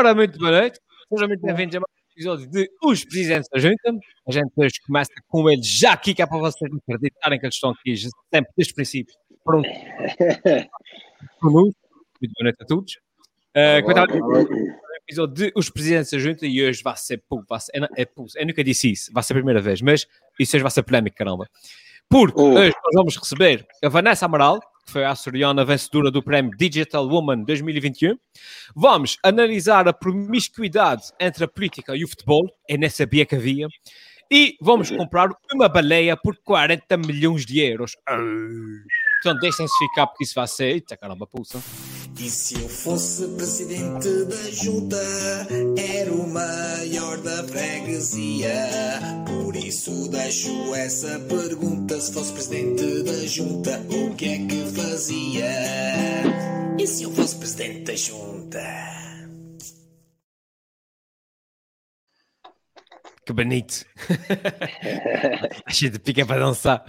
Ora, muito boa noite. Sejam muito bem-vindos a mais um episódio de Os Presidentes da Junta. A gente hoje começa com eles já aqui, que é para vocês acreditarem que eles estão aqui sempre desde o princípio. Pronto. Muito boa noite a todos. Uh, episódio de Os Presidentes da Junta e hoje vai ser, vai ser é, é, eu nunca disse isso, vai ser a primeira vez, mas isso hoje vai ser polémico, caramba. Porque oh. hoje nós vamos receber a Vanessa Amaral, que foi a açoriana vencedora do prémio Digital Woman 2021. Vamos analisar a promiscuidade entre a política e o futebol, eu nem sabia que havia. E vamos comprar uma baleia por 40 milhões de euros. Portanto, deixem-se ficar porque isso vai ser. Eita caramba, pulsa. E se eu fosse presidente da junta, era o maior da freguesia. Por isso deixo essa pergunta: se fosse presidente da junta, o que é que fazia? E se eu fosse presidente da junta? Que bonito. a gente pica para dançar.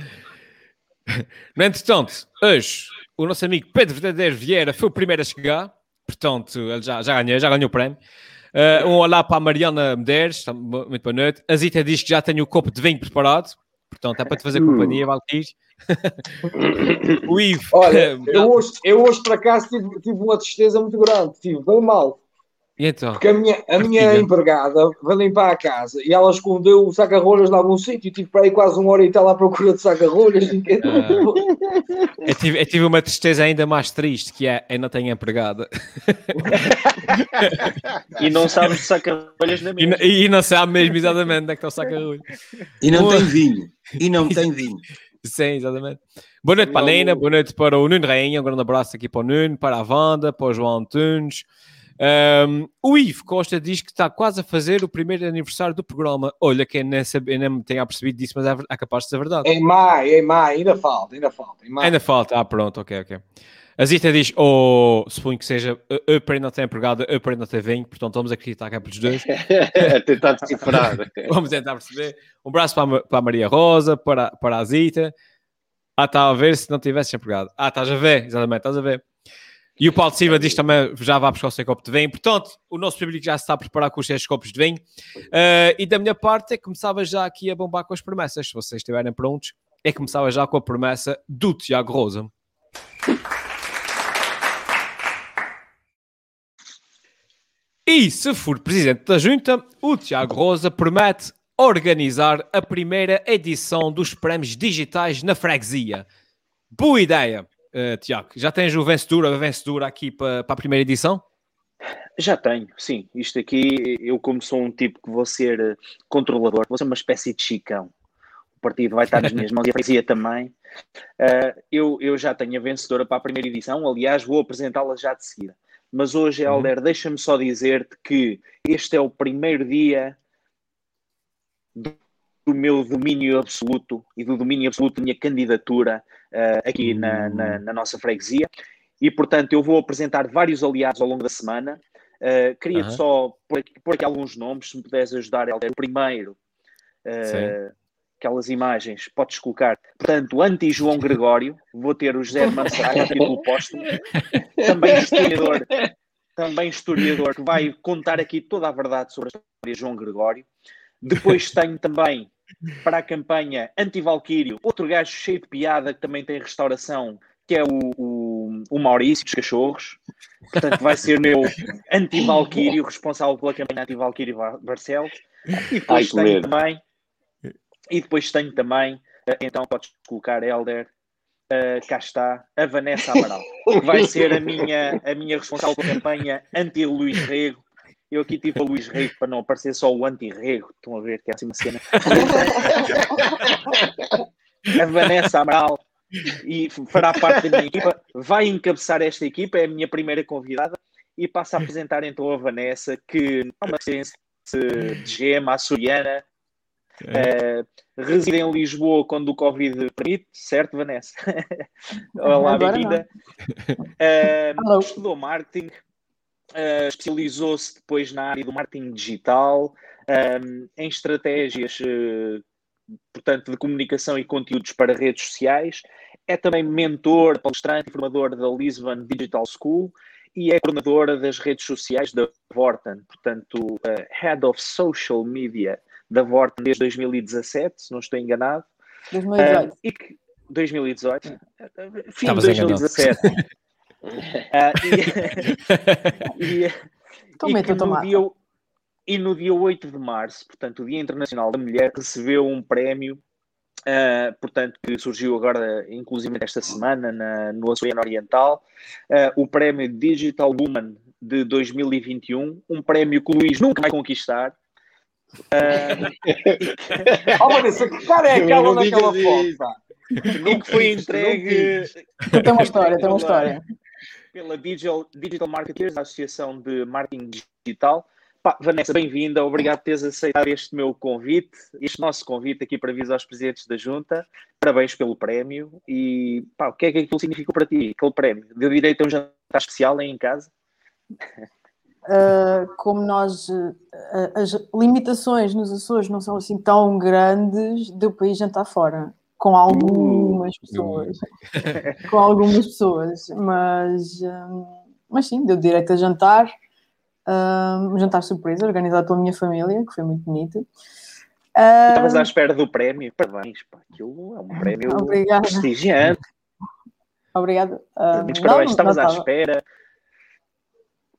No entretanto, hoje o nosso amigo Pedro Verdadeiro Vieira foi o primeiro a chegar, portanto, ele já, já ganhou, já ganhou o prémio. Uh, um olá para a Mariana Medeiros, muito boa noite. A Zita diz que já tem o copo de vinho preparado, portanto, é para te fazer companhia, Valkyrie. o Ivo. Olha, eu hoje, eu hoje por acaso tive, tive uma tristeza muito grande, tive bem mal. E então? Porque a minha, a minha empregada vai limpar a casa e ela escondeu o saca-rolhas lá num sítio e tive para aí quase uma hora e tal à procura de saca-rolhas. Ah, eu, tive, eu tive uma tristeza ainda mais triste que é eu não tenho empregada. e não sabe de saca-rolhas na. E, e, não sabe mesmo exatamente onde é que está o saca-rolhas. E não tem vinho. E não tem vinho. Sim, exatamente. Boa noite para a Lena, boa noite para o Nuno Rainha, um grande abraço aqui para o Nuno, para a Wanda, para o João Antunes. Um, o Ivo Costa diz que está quase a fazer o primeiro aniversário do programa. Olha, quem nem, sabe, nem me tenha percebido disso, mas é, é capaz de ser verdade. Em maio, em maio, ainda falta, ainda falta. Ainda falta, ah, pronto, ok, ok. A Zita diz, oh, suponho que seja, Upper não tem empregada, Upper não tem vinho, portanto vamos acreditar que é pelos dois. tentar decifrar. vamos tentar perceber. Um abraço para a, para a Maria Rosa, para, para a Zita. Ah, está a ver se não tivesse empregado. Ah, estás a ver, exatamente, estás a ver. E o Paulo Silva diz também já vai buscar o seu copo de vinho. Portanto, o nosso público já se está a preparar com os seus copos de vinho. Uh, e da minha parte, é começava já aqui a bombar com as promessas. Se vocês estiverem prontos, é começava já com a promessa do Tiago Rosa. E se for presidente da junta, o Tiago Rosa promete organizar a primeira edição dos prémios digitais na freguesia. Boa ideia! Uh, Tiago, já tens o vencedor, a vencedora aqui para, para a primeira edição? Já tenho, sim. Isto aqui, eu como sou um tipo que vou ser eh, controlador, vou ser uma espécie de chicão. O partido vai estar nas minhas mãos e a freguesia também. Uh, eu, eu já tenho a vencedora para a primeira edição, aliás, vou apresentá-la já de seguida. Mas hoje, uhum. Helder, deixa-me só dizer-te que este é o primeiro dia do do meu domínio absoluto e do domínio absoluto da minha candidatura uh, aqui na, na, na, nossa freguesia. E, portanto, eu vou apresentar vários aliados ao longo da semana. Uh, queria só pôr aqui, pôr aqui, alguns nomes, se me pudesse ajudar, Helder. O primeiro, uh, aquelas imagens, podes colocar. Portanto, anti-João Gregório, vou ter o José Mansara, título póstumo. Também historiador, também historiador, que vai contar aqui toda a verdade sobre a história de João Gregório. Depois tenho também para a campanha anti-Valquírio, outro gajo cheio de piada que também tem restauração, que é o, o, o Maurício dos Cachorros. Portanto, vai ser meu anti-Valquírio, responsável pela campanha anti-Valquírio Barcelos. E depois Ai, tenho também. E depois tenho também, eh, então podes colocar Helder, uh, cá está, a Vanessa Amaral, que vai ser a minha, a minha responsável pela campanha anti-Luís Rego eu aqui tive o Luís Rego para não aparecer só o anti-rego. Estão a ver que é assim uma cena. a Vanessa Amaral e fará parte da minha equipa. Vai encabeçar esta equipa, é a minha primeira convidada. E passo a apresentar então a Vanessa, que é uma ciência de gema açoriana, é. Uh, reside em Lisboa quando o Covid permite, certo, Vanessa? Olá, bem-vinda. Uh, estudou marketing, Uh, especializou-se depois na área do marketing digital, um, ehm, em estratégias, uh, portanto, de comunicação e conteúdos para redes sociais. É também mentor, palestrante e formador da Lisbon Digital School e é coordenadora das redes sociais da Vorten, portanto, uh, Head of Social Media da Vorten desde 2017, se não estou enganado. 2018. Uh, e que, 2018, fim de 2017. uh, e, e, e, que no dia, e no dia 8 de março, portanto, o Dia Internacional da Mulher, recebeu um prémio, uh, portanto, que surgiu agora, inclusive esta semana, na, no Oceano Oriental, uh, o prémio Digital Woman de 2021, um prémio que o Luís nunca vai conquistar. Uh, oh, Vanessa, que cara é aquela naquela foto? E que foi entregue. Tem uma história, tem uma história. Pela Digital, Digital Marketers, a Associação de Marketing Digital. Pá, Vanessa, bem-vinda. Obrigado por teres aceitado este meu convite, este nosso convite aqui para avisar aos presidentes da Junta. Parabéns pelo prémio. E pá, o que é que aquilo significou para ti, aquele prémio? Deu direito a um jantar especial aí em casa? Uh, como nós uh, as limitações nos Açores não são assim tão grandes, deu para ir jantar fora com algumas uh, pessoas, com algumas pessoas, mas, mas sim, deu direito a jantar, um jantar surpresa organizado pela minha família, que foi muito bonito. Estavas à espera do prémio? Parabéns, pá, aquilo é um prémio Obrigada. prestigiante. Obrigada. Uh, Muitos parabéns, estavas à espera.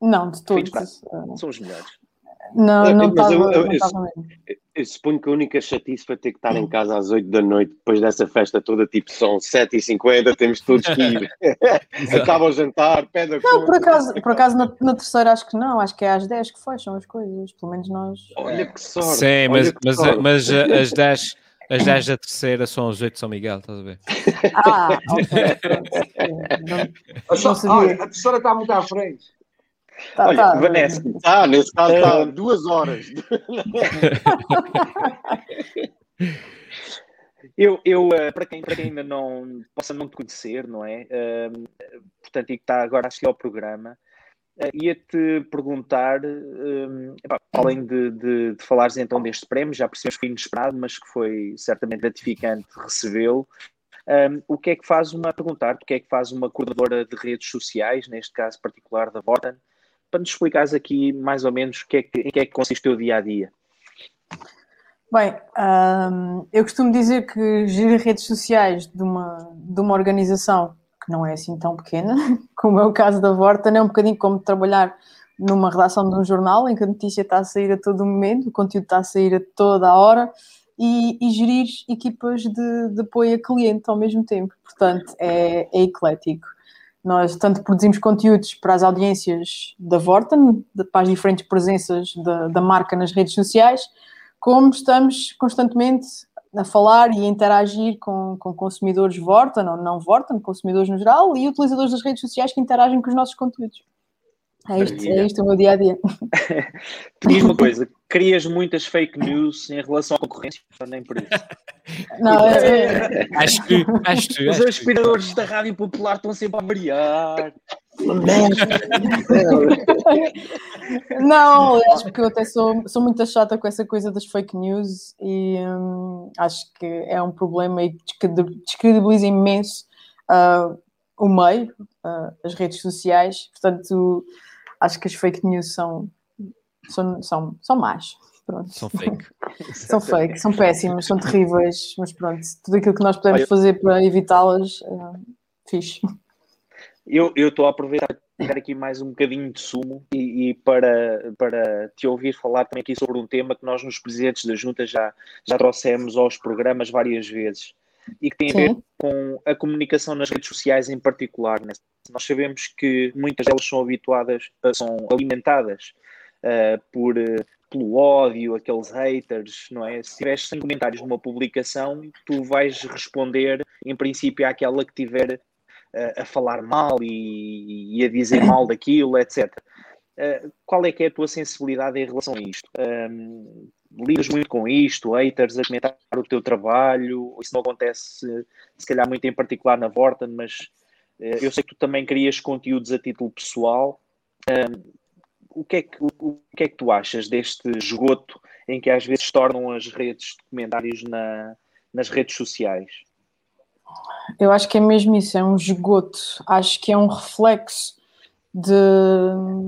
Não, de todos. São os melhores. Não, não estava eu, eu. Eu, eu suponho que a única chatice foi ter que estar em casa às 8 da noite, depois dessa festa toda, tipo, são 7h50, temos todos que ir. Acaba o jantar, pede a Não, por acaso, por acaso na, na, terceira acho que não, acho que é às 10 que fecham as coisas, pelo menos nós. Olha que sorte. Sim, mas, mas, sorte. mas, mas as 10 as 10 da terceira são as 8 de São Miguel, estás a ver? Ah, ok. Não, não sabia. Olha, a terceira está muito à frente. Tá, Olha, tá, Vanessa, Ah, nesse caso está duas horas. Eu, eu para, quem, para quem ainda não possa não te conhecer, não é? Uh, portanto, e que está agora a assistir ao programa, uh, ia-te perguntar, uh, epá, além de, de, de, falares então deste prémio, já percebemos que foi inesperado, mas que foi certamente gratificante recebê-lo. Um, o que é que faz uma, perguntar, o que é que faz uma coordenadora de redes sociais, neste caso particular da Vorten, para nos explicares aqui mais ou menos que é que, em que é que consiste o teu dia a dia. Bem, um, eu costumo dizer que gerir redes sociais de uma, de uma organização que não é assim tão pequena, como é o caso da Vorten, é um bocadinho como trabalhar numa redação de um jornal em que a notícia está a sair a todo momento, o conteúdo está a sair a toda a hora e, e gerir equipas de, de, apoio a cliente ao mesmo tempo. Portanto, é, é eclético. Nós tanto produzimos conteúdos para as audiências da Vorten, para as diferentes presenças da, da marca nas redes sociais, como estamos constantemente a falar e a interagir com, com consumidores Vorten ou não Vorten, consumidores no geral, e utilizadores das redes sociais que interagem com os nossos conteúdos. É isto, é isto o meu dia a dia. Diz uma coisa: crias muitas fake news em relação à concorrência? Nem por isso. Não, é, é... Acho que. Acho que Os aspiradores da Rádio Popular estão sempre a variar. Não, acho que eu até sou, sou muito chata com essa coisa das fake news e hum, acho que é um problema e descredibiliza imenso uh, o meio, uh, as redes sociais. Portanto, acho que as fake news são, são, são, são más. Pronto. São fake. são fake, são péssimas, são terríveis, mas pronto, tudo aquilo que nós podemos fazer para evitá-las, uh, fixe. Eu estou a aproveitar para dar aqui mais um bocadinho de sumo e, e, para, para te ouvir falar também aqui sobre um tema que nós nos presidentes da Junta já, já trouxemos aos programas várias vezes e que tem a ver Sim. com a comunicação nas redes sociais em particular. Né? Nós sabemos que muitas delas são habituadas, são alimentadas uh, por, uh, pelo ódio, aqueles haters, não é? Se tiveres 100 comentários numa publicação, tu vais responder, em princípio, àquela que tiver uh, a falar mal e, e, a dizer mal daquilo, etc. qual é que é a tua sensibilidade em relação a isto? Um, lidas muito com isto, haters a comentar o teu trabalho, isso não acontece se calhar muito em particular na Vorten, mas uh, eu sei que tu também crias conteúdos a título pessoal. Um, o, que é que, o, que é que tu achas deste esgoto em que às vezes tornam as redes de comentários na, nas redes sociais? Eu acho que é mesmo isso, é um esgoto. Acho que é um reflexo de,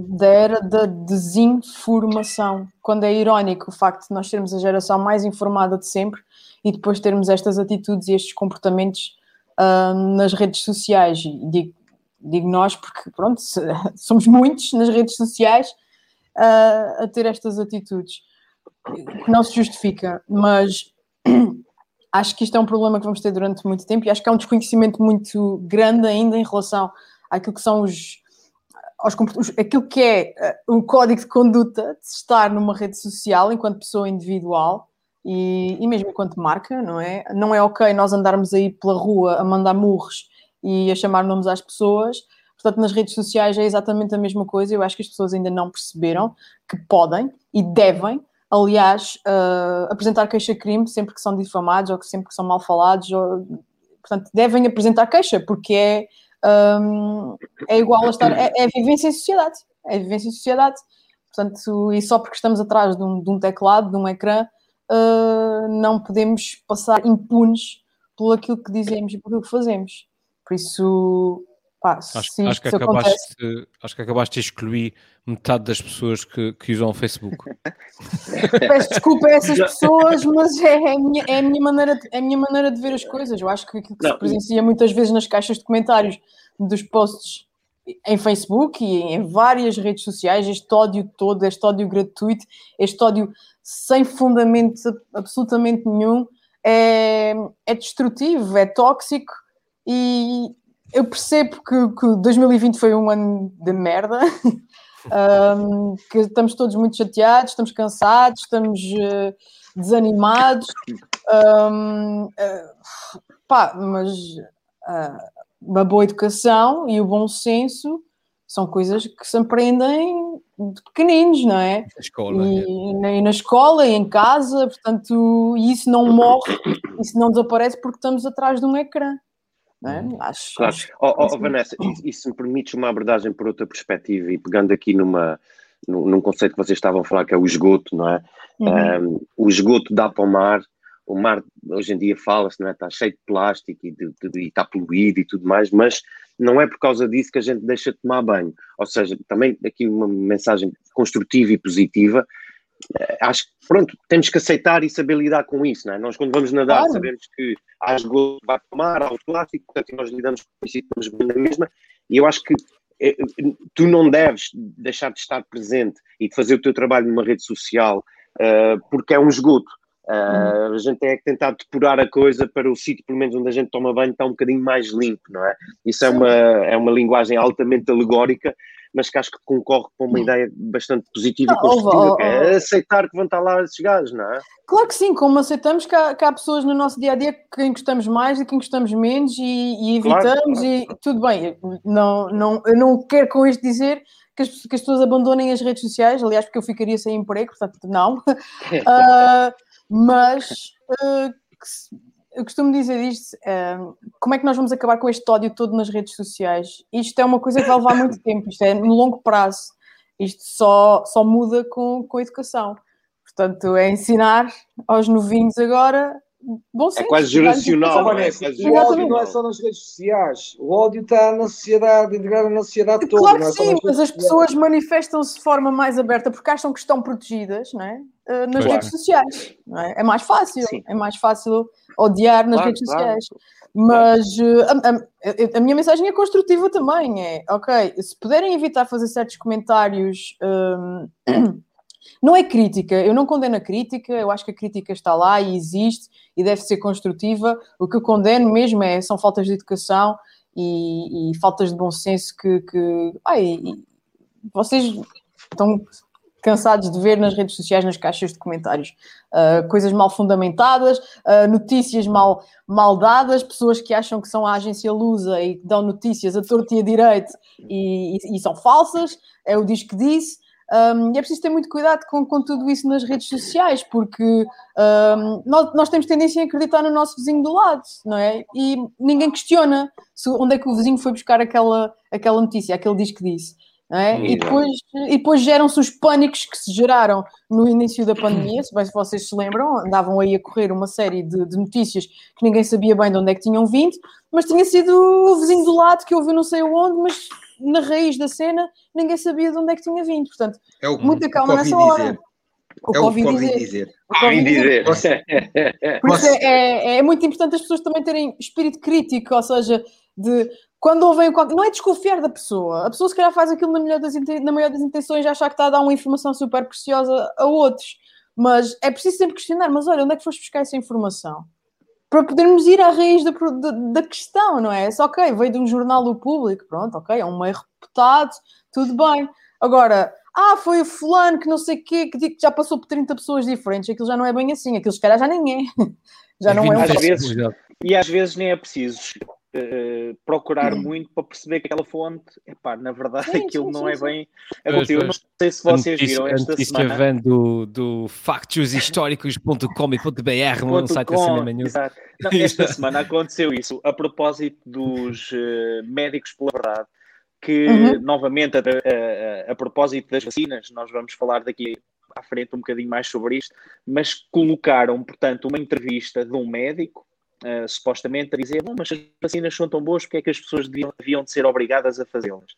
da era da desinformação, quando é irónico o facto de nós sermos a geração mais informada de sempre e depois termos estas atitudes e estes comportamentos uh, nas redes sociais. Digo, digo nós porque, pronto, somos muitos nas redes sociais uh, a ter estas atitudes, que não se justifica, mas acho que isto é um problema que vamos ter durante muito tempo e acho que há um desconhecimento muito grande ainda em relação àquilo que são os aos, aquilo que é uh, o código de conduta de estar numa rede social enquanto pessoa individual e, e, mesmo enquanto marca, não é? Não é ok nós andarmos aí pela rua a mandar murros e a chamar nomes às pessoas. Portanto, nas redes sociais é exatamente a mesma coisa. Eu acho que as pessoas ainda não perceberam que podem e devem, aliás, uh, apresentar queixa-crime sempre que são difamados ou que sempre que são mal falados. Ou, portanto, devem apresentar queixa, porque é um, é igual a estar, é, é vivência em sociedade, é vivência em sociedade. Portanto, e só porque estamos atrás de um, de um teclado, de um ecrã, uh, não podemos passar impunes pelo aquilo que dizemos e aquilo que fazemos. Por isso, pá, acho, acho, que acabaste de, acho que acabaste de excluir metade das pessoas que, que usam o Facebook. Peço desculpa a essas pessoas, mas é, é, a minha, é, a minha maneira de, é a minha maneira de ver as coisas. Eu acho que aquilo que não. se presencia muitas vezes nas caixas de comentários dos posts em Facebook e em várias redes sociais, este ódio todo, este ódio gratuito, este ódio sem fundamento absolutamente nenhum, é, é destrutivo, é tóxico e eu percebo que, que 2020 foi um ano de merda, um, que estamos todos muito chateados, estamos cansados, estamos uh, desanimados, um, uh, eh, pá, mas uh, uma boa educação e o bom senso são coisas que se aprendem de pequeninos, não é? Na escola. E, é. e, na escola, e em casa, portanto, e isso não morre, isso não desaparece porque estamos atrás de um ecrã. É? Hum. Acho, claro. Acho, oh, oh, Vanessa, e, se me permites uma abordagem por outra perspectiva e pegando aqui numa, num, num conceito que vocês estavam a falar que é o esgoto, não é? Uhum. Um, o esgoto dá para o mar, o mar hoje em dia fala-se, não é? Está cheio de plástico e, de, de, e, está poluído e tudo mais, mas não é por causa disso que a gente deixa de tomar banho. Ou seja, também aqui uma mensagem construtiva e positiva. Eh, acho que, pronto, temos que aceitar e saber lidar com isso, não é? Nós, quando vamos nadar, claro. sabemos que há esgoto, vai para o mar, há o plástico, portanto, nós lidamos com isso e estamos bem na mesma. E eu acho que eh, tu não deves deixar de estar presente e de fazer o teu trabalho numa rede social uh, porque é um esgoto Uh, a gente tem que tentar depurar a coisa para o sítio, pelo menos onde a gente toma banho, está um bocadinho mais limpo, não é? Isso é uma, é uma linguagem altamente alegórica, mas que acho que concorre com uma ideia bastante positiva e construtiva, oh, que é aceitar que vão estar lá esses gajos, não é? Claro que sim, como aceitamos que há, que há pessoas no nosso dia a dia quem gostamos mais e quem gostamos menos e, e evitamos claro, claro. e tudo bem. Não, não, eu não quero com isto dizer que as, que as, pessoas abandonem as redes sociais, aliás, porque eu ficaria sem emprego, portanto, não. uh, Mas uh, eu costumo dizer isto: uh, como é que nós vamos acabar com este ódio todo nas redes sociais? Isto é uma coisa que vai levar muito tempo, isto é no longo prazo. Isto só, só muda com, com a educação. Portanto, é ensinar aos novinhos agora Bom, é quase geracional. É? É o ódio não é só nas redes sociais. O ódio está na sociedade, integrado na sociedade toda. Claro que é sim, mas as pessoas manifestam-se de forma mais aberta porque acham que estão protegidas não é? Uh, nas claro. redes sociais. Não é? é mais fácil. Sim. É mais fácil odiar nas claro, redes sociais. Mas uh, a, a, a, minha mensagem é construtiva também. É, ok, se puderem evitar fazer certos comentários... Um, Não é crítica, eu não condeno a crítica, eu acho que a crítica está lá e existe e deve ser construtiva. O que eu condeno mesmo é, são faltas de educação e, e faltas de bom senso que, que ai, vocês estão cansados de ver nas redes sociais, nas caixas de comentários, uh, coisas mal fundamentadas, uh, notícias mal, mal dadas, pessoas que acham que são a agência Lusa e dão notícias a torto e a direito e, e, e são falsas, é o diz que disse. Um, e é preciso ter muito cuidado com, com tudo isso nas redes sociais, porque um, nós, nós, temos tendência a acreditar no nosso vizinho do lado, não é? E ninguém questiona se, onde é que o vizinho foi buscar aquela, aquela notícia, aquele diz que disse. É? E, depois, e depois geram-se os pânicos que se geraram no início da pandemia, se bem se vocês se lembram, andavam aí a correr uma série de, de, notícias que ninguém sabia bem de onde é que tinham vindo, mas tinha sido o vizinho do lado que ouviu não sei onde, mas na raiz da cena ninguém sabia de onde é que tinha vindo. Portanto, É o, muita o calma nessa hora. dizer. O É o Covid Covid dizer. dizer. O Covid dizer. dizer. Por isso é, é, é muito importante as pessoas também terem espírito crítico, ou seja, de quando ouvem qualquer. Não é desconfiar da pessoa. A pessoa, se calhar, faz aquilo na, melhor das, na maior das intenções, achar que está a dar uma informação super preciosa a outros. Mas é preciso sempre questionar: mas olha, onde é que foste buscar essa informação? Para podermos ir à raiz da, da, da questão, não é? É só, ok, veio de um jornal do público, pronto, ok, é um meio reputado, tudo bem. Agora, ah, foi o fulano que não sei o quê, que já passou por 30 pessoas diferentes, aquilo já não é bem assim, aquilo se calhar já nem é. Já não é um Às vezes. E às vezes nem é preciso eh, procurar Hum. muito para perceber que aquela fonte, epá, na verdade Sim, aquilo sim, não sim, é sim. bem. Pois, aconteceu. Eu não sei se A vocês notícia, viram a esta notícia semana. vem do, do factushistóricos.com.br, um site da com, Cinema News. exato. Não, esta semana aconteceu isso a propósito dos eh, médicos pela verdade, que Uhum. novamente a, a- a- a propósito das vacinas, nós vamos falar daqui à frente um bocadinho mais sobre isto, mas colocaram, portanto, uma entrevista de um médico, eh, supostamente a dizer, não, mas as vacinas são tão boas, porque é que as pessoas deviam, deviam de ser obrigadas a fazê-las?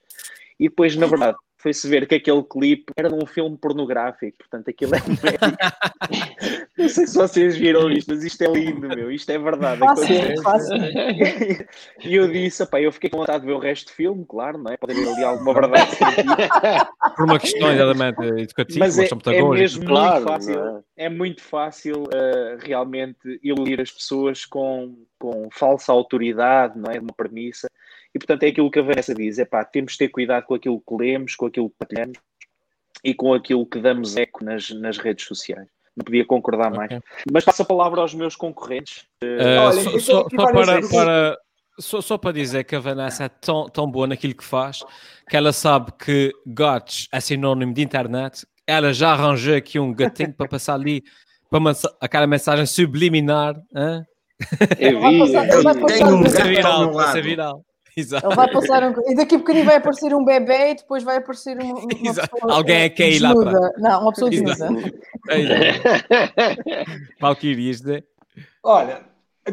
E depois, na verdade, foi-se ver que aquele clipe era de um filme pornográfico, portanto, aquilo é. Não sei se vocês viram isto, mas isto é lindo, meu, isto é verdade. Fácil, fácil. E eu disse, pá, eu fiquei com vontade de ver o resto do filme, claro, não é? Pode haver ali alguma verdade. Por uma questão, exatamente, educativa, Mas é, é mesmo Claro, muito fácil, não é muito fácil uh, realmente iludir as pessoas com, com falsa autoridade, não é? De uma premissa. E portanto é aquilo que a Vanessa diz: é pá, temos de ter cuidado com aquilo que lemos, com aquilo que partilhamos e com aquilo que damos eco nas, nas redes sociais. Não podia concordar mais. Ok. Mas passo a palavra aos meus concorrentes. Uh, Olha, só, só- para, perguntas. para- só, só para dizer que a Vanessa é tão, tão boa naquilo que faz que ela sabe que gatos é sinónimo de internet. Ela já arranjou aqui um gatinho para passar ali para aquela mensagem subliminar. hã? Eu vi. eu Tenho um ser gato viral, lado. viral. Exato. Ele vai passar um... E daqui a bocadinho vai aparecer um bebê e depois vai aparecer um- uma Exato. pessoa Alguém é que é ir lá desnuda. Não, uma pessoa desnuda. Valkyrie, isto é- Olha,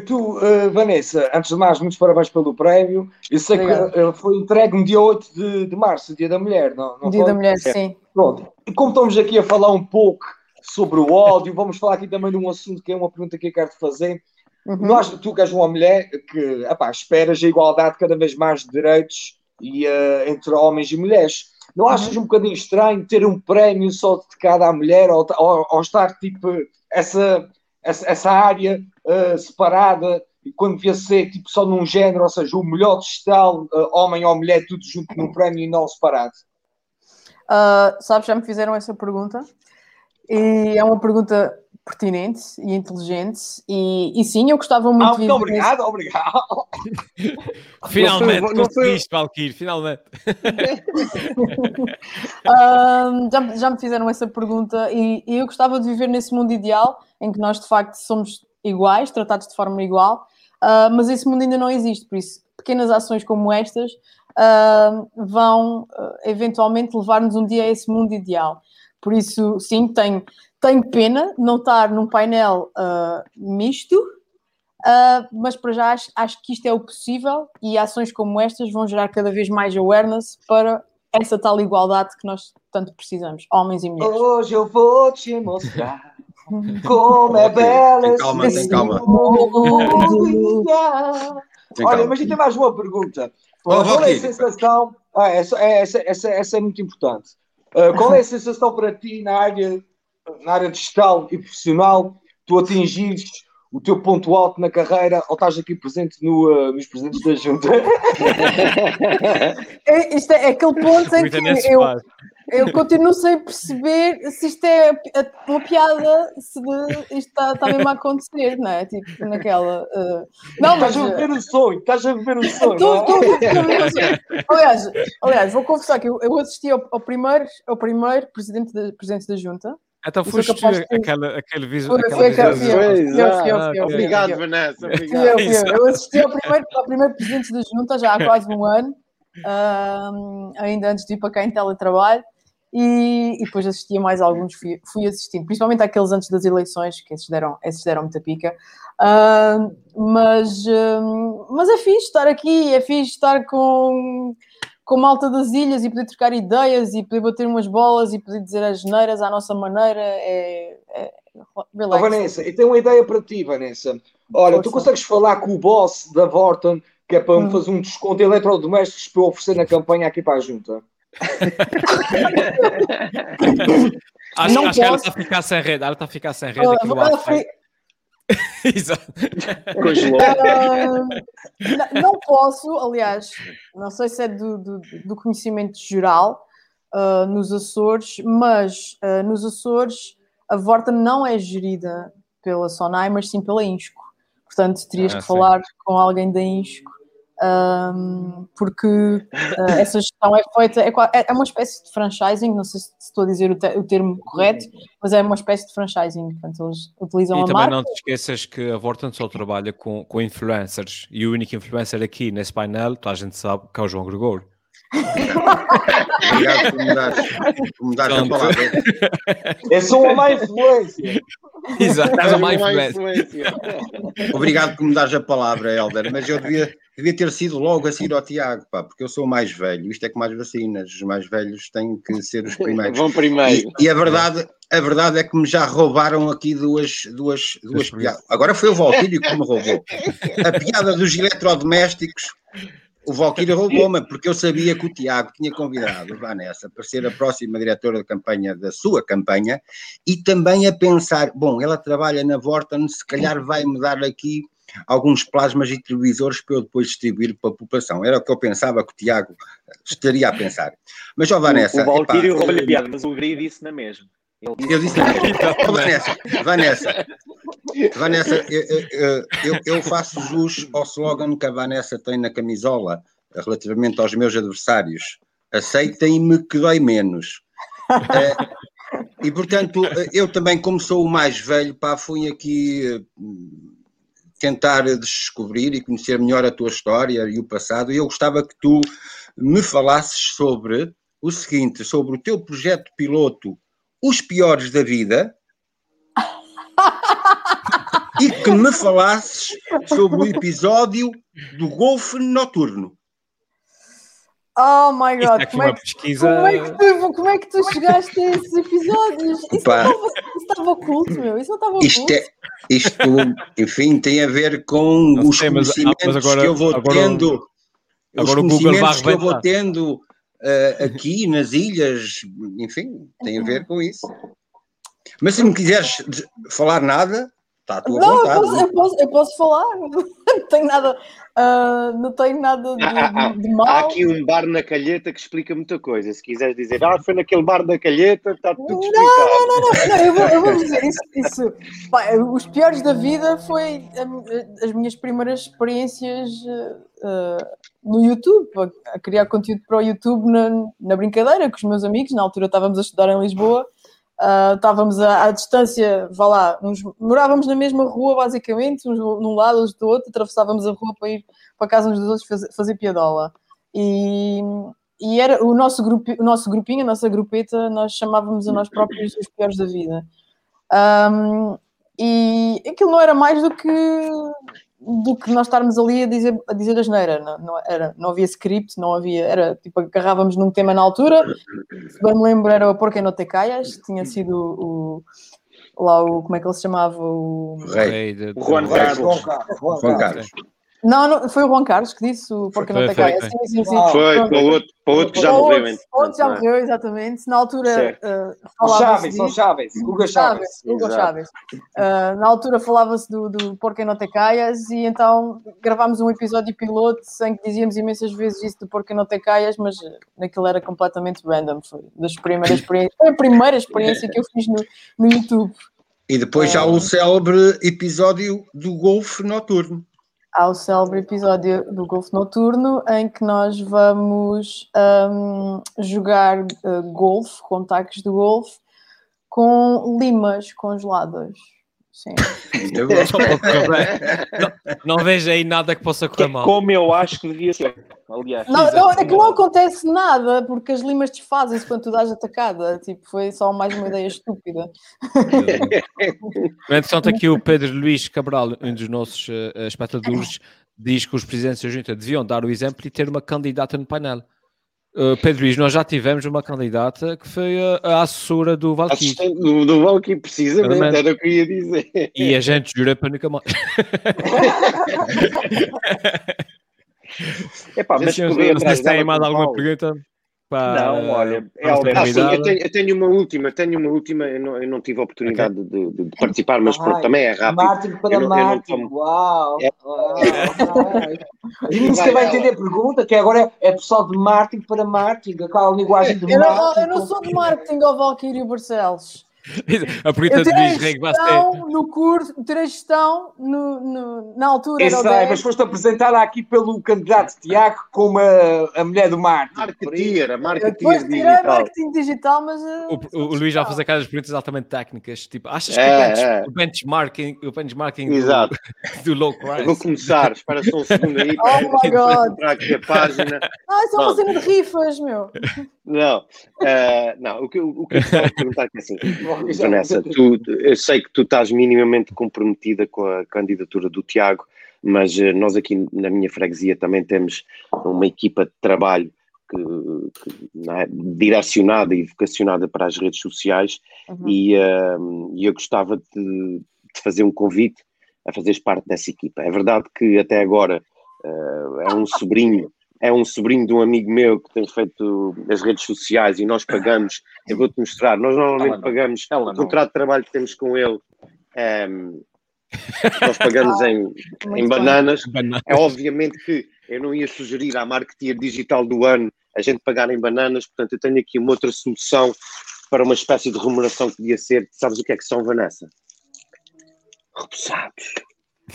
tu, eh, Vanessa, antes de mais, muitos parabéns pelo prémio. Eu sei Obrigada. que eh, foi entregue no dia 8 de, de março, dia da mulher, não, não Dia foi? da mulher, sim. Pronto. E como estamos aqui a falar um pouco sobre o ódio, vamos falar aqui também de um assunto que é uma pergunta que eu quero te fazer. Uhum. Nós, tu que és uma mulher que epá, esperas a igualdade cada vez mais de direitos e, eh, entre homens e mulheres. Não achas um bocadinho estranho ter um prémio só dedicado à mulher ou, ou- ou estar tipo essa, essa, essa área eh, separada quando devia ser tipo só num género, ou seja, o melhor gestal, eh, homem ou mulher, tudo junto num prémio e não separado? Ah, sabes, já me fizeram essa pergunta e é uma pergunta pertinente e inteligente e, e sim, eu gostava muito Ah, de muito obrigado, obrigado. Finalmente, Não foi- não foi- conseguiste, Valkyrie, finalmente. Ahm, já, já me fizeram essa pergunta e, e eu gostava de viver nesse mundo ideal em que nós de facto somos iguais, tratados de forma igual, ah, mas esse mundo ainda não existe, por isso pequenas ações como estas ah, vão ah, eventualmente levar-nos um dia a esse mundo ideal. Por isso, sim, tenho, tenho pena não estar num painel ah, misto, ah, mas para já acho, acho que isto é o possível e ações como estas vão gerar cada vez mais awareness para essa tal igualdade que nós tanto precisamos, homens e mulheres. Hoje eu vou te mostrar como é Ok, bela tem calma, esse tem calma. Tem Olha, calma. mas tem mais uma pergunta. Oh, qual é a sensação? Ah, essa, é- essa, essa, essa é muito importante. Ah, qual é a sensação para ti na área, na área digital e profissional? Tu atingires o teu ponto alto na carreira ou estás aqui presente no, ah, nos presentes da Junta? É, isto é, é aquele ponto em que eu, eu continuo sem perceber se isto é uma piada, se de- isto está, está mesmo a acontecer, não é? Tipo, naquela. ah, Não, mas. estás a viver o sonho, estás a viver o sonho. É? estou, estou, estou, estou. Aliás, aliás, vou confessar que eu, eu assisti ao, ao primeiro, ao primeiro presidente da, presidente da Junta. Então é foste capaz de aquela, aquele vídeo. Foi, aquela eu, Ah. Obrigado. Vanessa. Obrigado. fui eu. Eu assisti ao primeiro, ao primeiro presidente da Junta já há quase um ano, ahm, ainda antes de ir para cá em teletrabalho, e, e depois assisti a mais alguns, fui, fui assistindo, principalmente aqueles antes das eleições, que esses deram, esses deram muita pica. Ahm, mas, ahm, mas é fixe estar aqui, é fixe estar com, com malta das ilhas e poder trocar ideias e poder bater umas bolas e poder dizer as geneiras à nossa maneira é, é Oh, Vanessa, eu tenho uma ideia para ti, Vanessa. Olha, tu consegues falar com o boss da Vorton que é para me hum. fazer um desconto de eletrodomésticos para eu oferecer na campanha aqui para a junta? acho, acho que ela está a ficar sem rede. Ela está a ficar sem rede aqui no Exato. Uh, não posso, aliás, não sei se é do, do, do conhecimento geral uh, nos Açores, mas uh, nos Açores a Vorta não é gerida pela Sonai, mas sim pela Insco. Portanto, terias ah, que sim. falar com alguém da Insco, um, porque uh, essa gestão é feita, é, é, uma espécie de franchising, não sei se estou a dizer o, te, o, termo correto, mas é uma espécie de franchising, portanto eles utilizam e a também marca. não te esqueças que a Vorten só trabalha com, com influencers, e o único influencer aqui nesse painel, toda a gente sabe, que é o João Gregor. Obrigado por me dar, a palavra. Eu sou uma má influência. Exato, és uma má influência. Obrigado por me dar a palavra, Helder, mas eu devia, devia ter sido logo a seguir ao Tiago, pá, porque eu sou o mais velho. Isto é com mais vacinas. Os mais velhos têm que ser os primeiros. Vão primeiro. E, e, a, verdade, a verdade é que me já roubaram aqui duas, duas, duas piadas. Agora foi o Valtírio que me roubou. A piada dos eletrodomésticos o Valkyrie roubou-me, porque eu sabia que o Tiago tinha convidado a Vanessa para ser a próxima diretora de campanha da sua campanha e também a pensar: bom, ela trabalha na Vorten, se calhar vai-me dar aqui alguns plasmas e televisores para eu depois distribuir para a população. Era o que eu pensava que o Tiago estaria a pensar. Mas, ó, Vanessa. O, o Valkyrie roubou-lhe a piada, mas o Gri disse na mesma. Eu disse oh, Vanessa, Vanessa, Vanessa, eu, eu, eu, faço jus ao slogan que a Vanessa tem na camisola relativamente aos meus adversários. Aceitem-me que dói menos. Uh, e portanto, eu também, como sou o mais velho, pá, fui aqui uh, tentar descobrir e conhecer melhor a tua história e o passado. E eu gostava que tu me falasses sobre o seguinte: sobre o teu projeto piloto, Os Piores da Vida e que me falasses sobre o episódio do golfe noturno. Oh my god, como é, que, pesquisa... como, é tu, como é, que tu, chegaste a esses episódios? Isso, estava, isso estava oculto, meu. Isso não estava oculto. Isto, é, isto, enfim, tem a ver com não os sei, conhecimentos mas, mas agora, que eu vou agora, tendo. Agora os conhecimentos que eu vou tendo uh, aqui nas ilhas, enfim, tem a ver com isso. Mas se me quiseres falar nada, está à tua não, vontade. Eu posso, eu posso, eu posso falar, não tenho nada, uh, não tenho nada de, há, de, mal. Há aqui um bar na Calheta que explica muita coisa. Se quiseres dizer, ah, foi naquele bar da Calheta, está tudo explicado. Não, não, não, não, eu, vou, eu vou dizer isso. isso pá, os piores da vida foi as minhas primeiras experiências uh, no YouTube, a, criar conteúdo para o YouTube na, na brincadeira com os meus amigos. Na altura estávamos a estudar em Lisboa Uh, estávamos à, à, distância, vá lá, uns, morávamos na mesma rua, basicamente, uns num lado, outros do outro, atravessávamos a rua para ir para casa uns dos outros fazer, fazer piadola. E, e era o nosso, grupo, o nosso grupinho, a nossa grupeta, nós chamávamos a nós próprios os piores da vida. Um, e aquilo não era mais do que do que nós estarmos ali a dizer, a dizer a geneira. Não, não, era, não havia script, não havia. Era tipo, agarrávamos num tema na altura. Se bem me lembro, era o Porquê Não Te Caias, tinha sido o, lá o. Como é que ele se chamava? O, Rei. De, o Juan Carlos. Juan Carlos. Não, não, foi o Juan Carlos que disse o Porque não te cai. Sim, sim, sim. Foi, para o outro, para outro que já morreu. Outro, outro já morreu, exatamente. Na altura uh, falava-se. Chaves, Chaves, Hugo Chaves. Hugo Chaves. Uh, na altura falava-se do, do Porque não te caias e então gravámos um episódio piloto em que dizíamos imensas vezes isso do Porque não te caias, mas naquilo era completamente random. Foi das primeiras experiências. Foi a primeira experiência que eu fiz no, no YouTube. E depois já o célebre episódio do golfe noturno ao célebre episódio do Golfo Noturno, em que nós vamos um, jogar uh, golfe, com taques de golfe, com limas congeladas. Sim. não, não vejo aí nada que possa correr mal. Como eu acho que devia ser. Aliás, não, não, é que não acontece nada, porque as limas desfazem-se quando tu dás atacada. Tipo, foi só mais uma ideia estúpida. Entretanto, aqui o Pedro Luís Cabral, um dos nossos uh, espectadores, diz que os presidentes da junta deviam dar o exemplo e ter uma candidata no painel. Uh, Pedro Luís, nós já tivemos uma candidata que foi a, a assessora do Valkyrie. Assistente do, do Valkyrie, precisamente, Exatamente. era o que eu ia dizer. E a gente jura para nunca mais. Epá, mas Senhores, não sei atrás se têm mais alguma pergunta. Pá, Não, olha, para esta Ah, sim, eu tenho, eu tenho uma última, tenho uma última, eu não, eu não tive a oportunidade de, de- de participar, mas pronto, Ai, também é rápido. Martin para Eu não- eu Martin. tomo- Uau! É. uau, ai. E nem sequer vai entender a pergunta, que agora é pessoal de Martin para Martin, aquela linguagem de Eu não, eu não sou de marketing ao Valkyrie Barcelos. A pergunta de Luís Rego vai ser. gestão no curso, tirei gestão no, no- na altura. Eu era o sei, 10. mas foste apresentada aqui pelo candidato Tiago como a, a mulher do Martin. Marketeer, a tirei digital. marketing digital, mas. uh, O, o, o Luís vai fazer aquelas perguntas altamente técnicas. Tipo, achas que É, o, bench- é. o benchmarking, o benchmarking do, Exato. do low Eu vou price? começar, espera só um segundo aí. Oh my God. Entrar aqui a página. Ah, isso é uma cena de rifas, meu. Não, eh, não, o que, eu- o que eu estava a perguntar é que assim, Vanessa, tu, eu sei que tu estás minimamente comprometida com a candidatura do Tiago, mas eh, nós aqui na minha freguesia também temos uma equipa de trabalho que, que, não é, direcionada e vocacionada para as redes sociais Uhum. e, eh, e eu gostava de, de fazer um convite a fazeres parte dessa equipa. É verdade que até agora eh, é um sobrinho, é um sobrinho de um amigo meu que tem feito as redes sociais e nós pagamos, eu vou-te mostrar, nós normalmente pagamos Ela o contrato de trabalho que temos com ele, ehm, nós pagamos em, Muito em bem. bananas. Banana. É obviamente que eu não ia sugerir à marketeer digital do ano a gente pagar em bananas, portanto eu tenho aqui uma outra solução para uma espécie de remuneração que podia ser, sabes o que é que são, Vanessa? Repousados.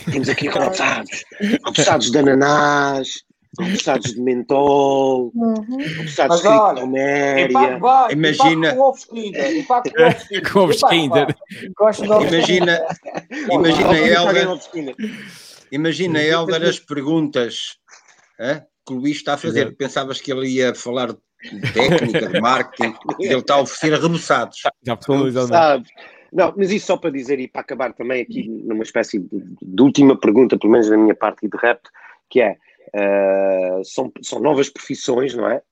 Temos aqui repousados. Repousados de ananás, repousados de mentol, Uhum. repousados de criptoméria. Imagina- com ovos Kinder. Com ovos Kinder. Imagina, imagina, Helder, imagina, Helder, as perguntas que o Luís está a fazer. Pensavas que ele ia falar de técnica, de marketing, e ele está a oferecer reboçados. Já ou não? Mas isso só para dizer e para acabar também aqui numa espécie de, de última pergunta, pelo menos da minha parte e de rap, que é, eh, são, são novas profissões, não é?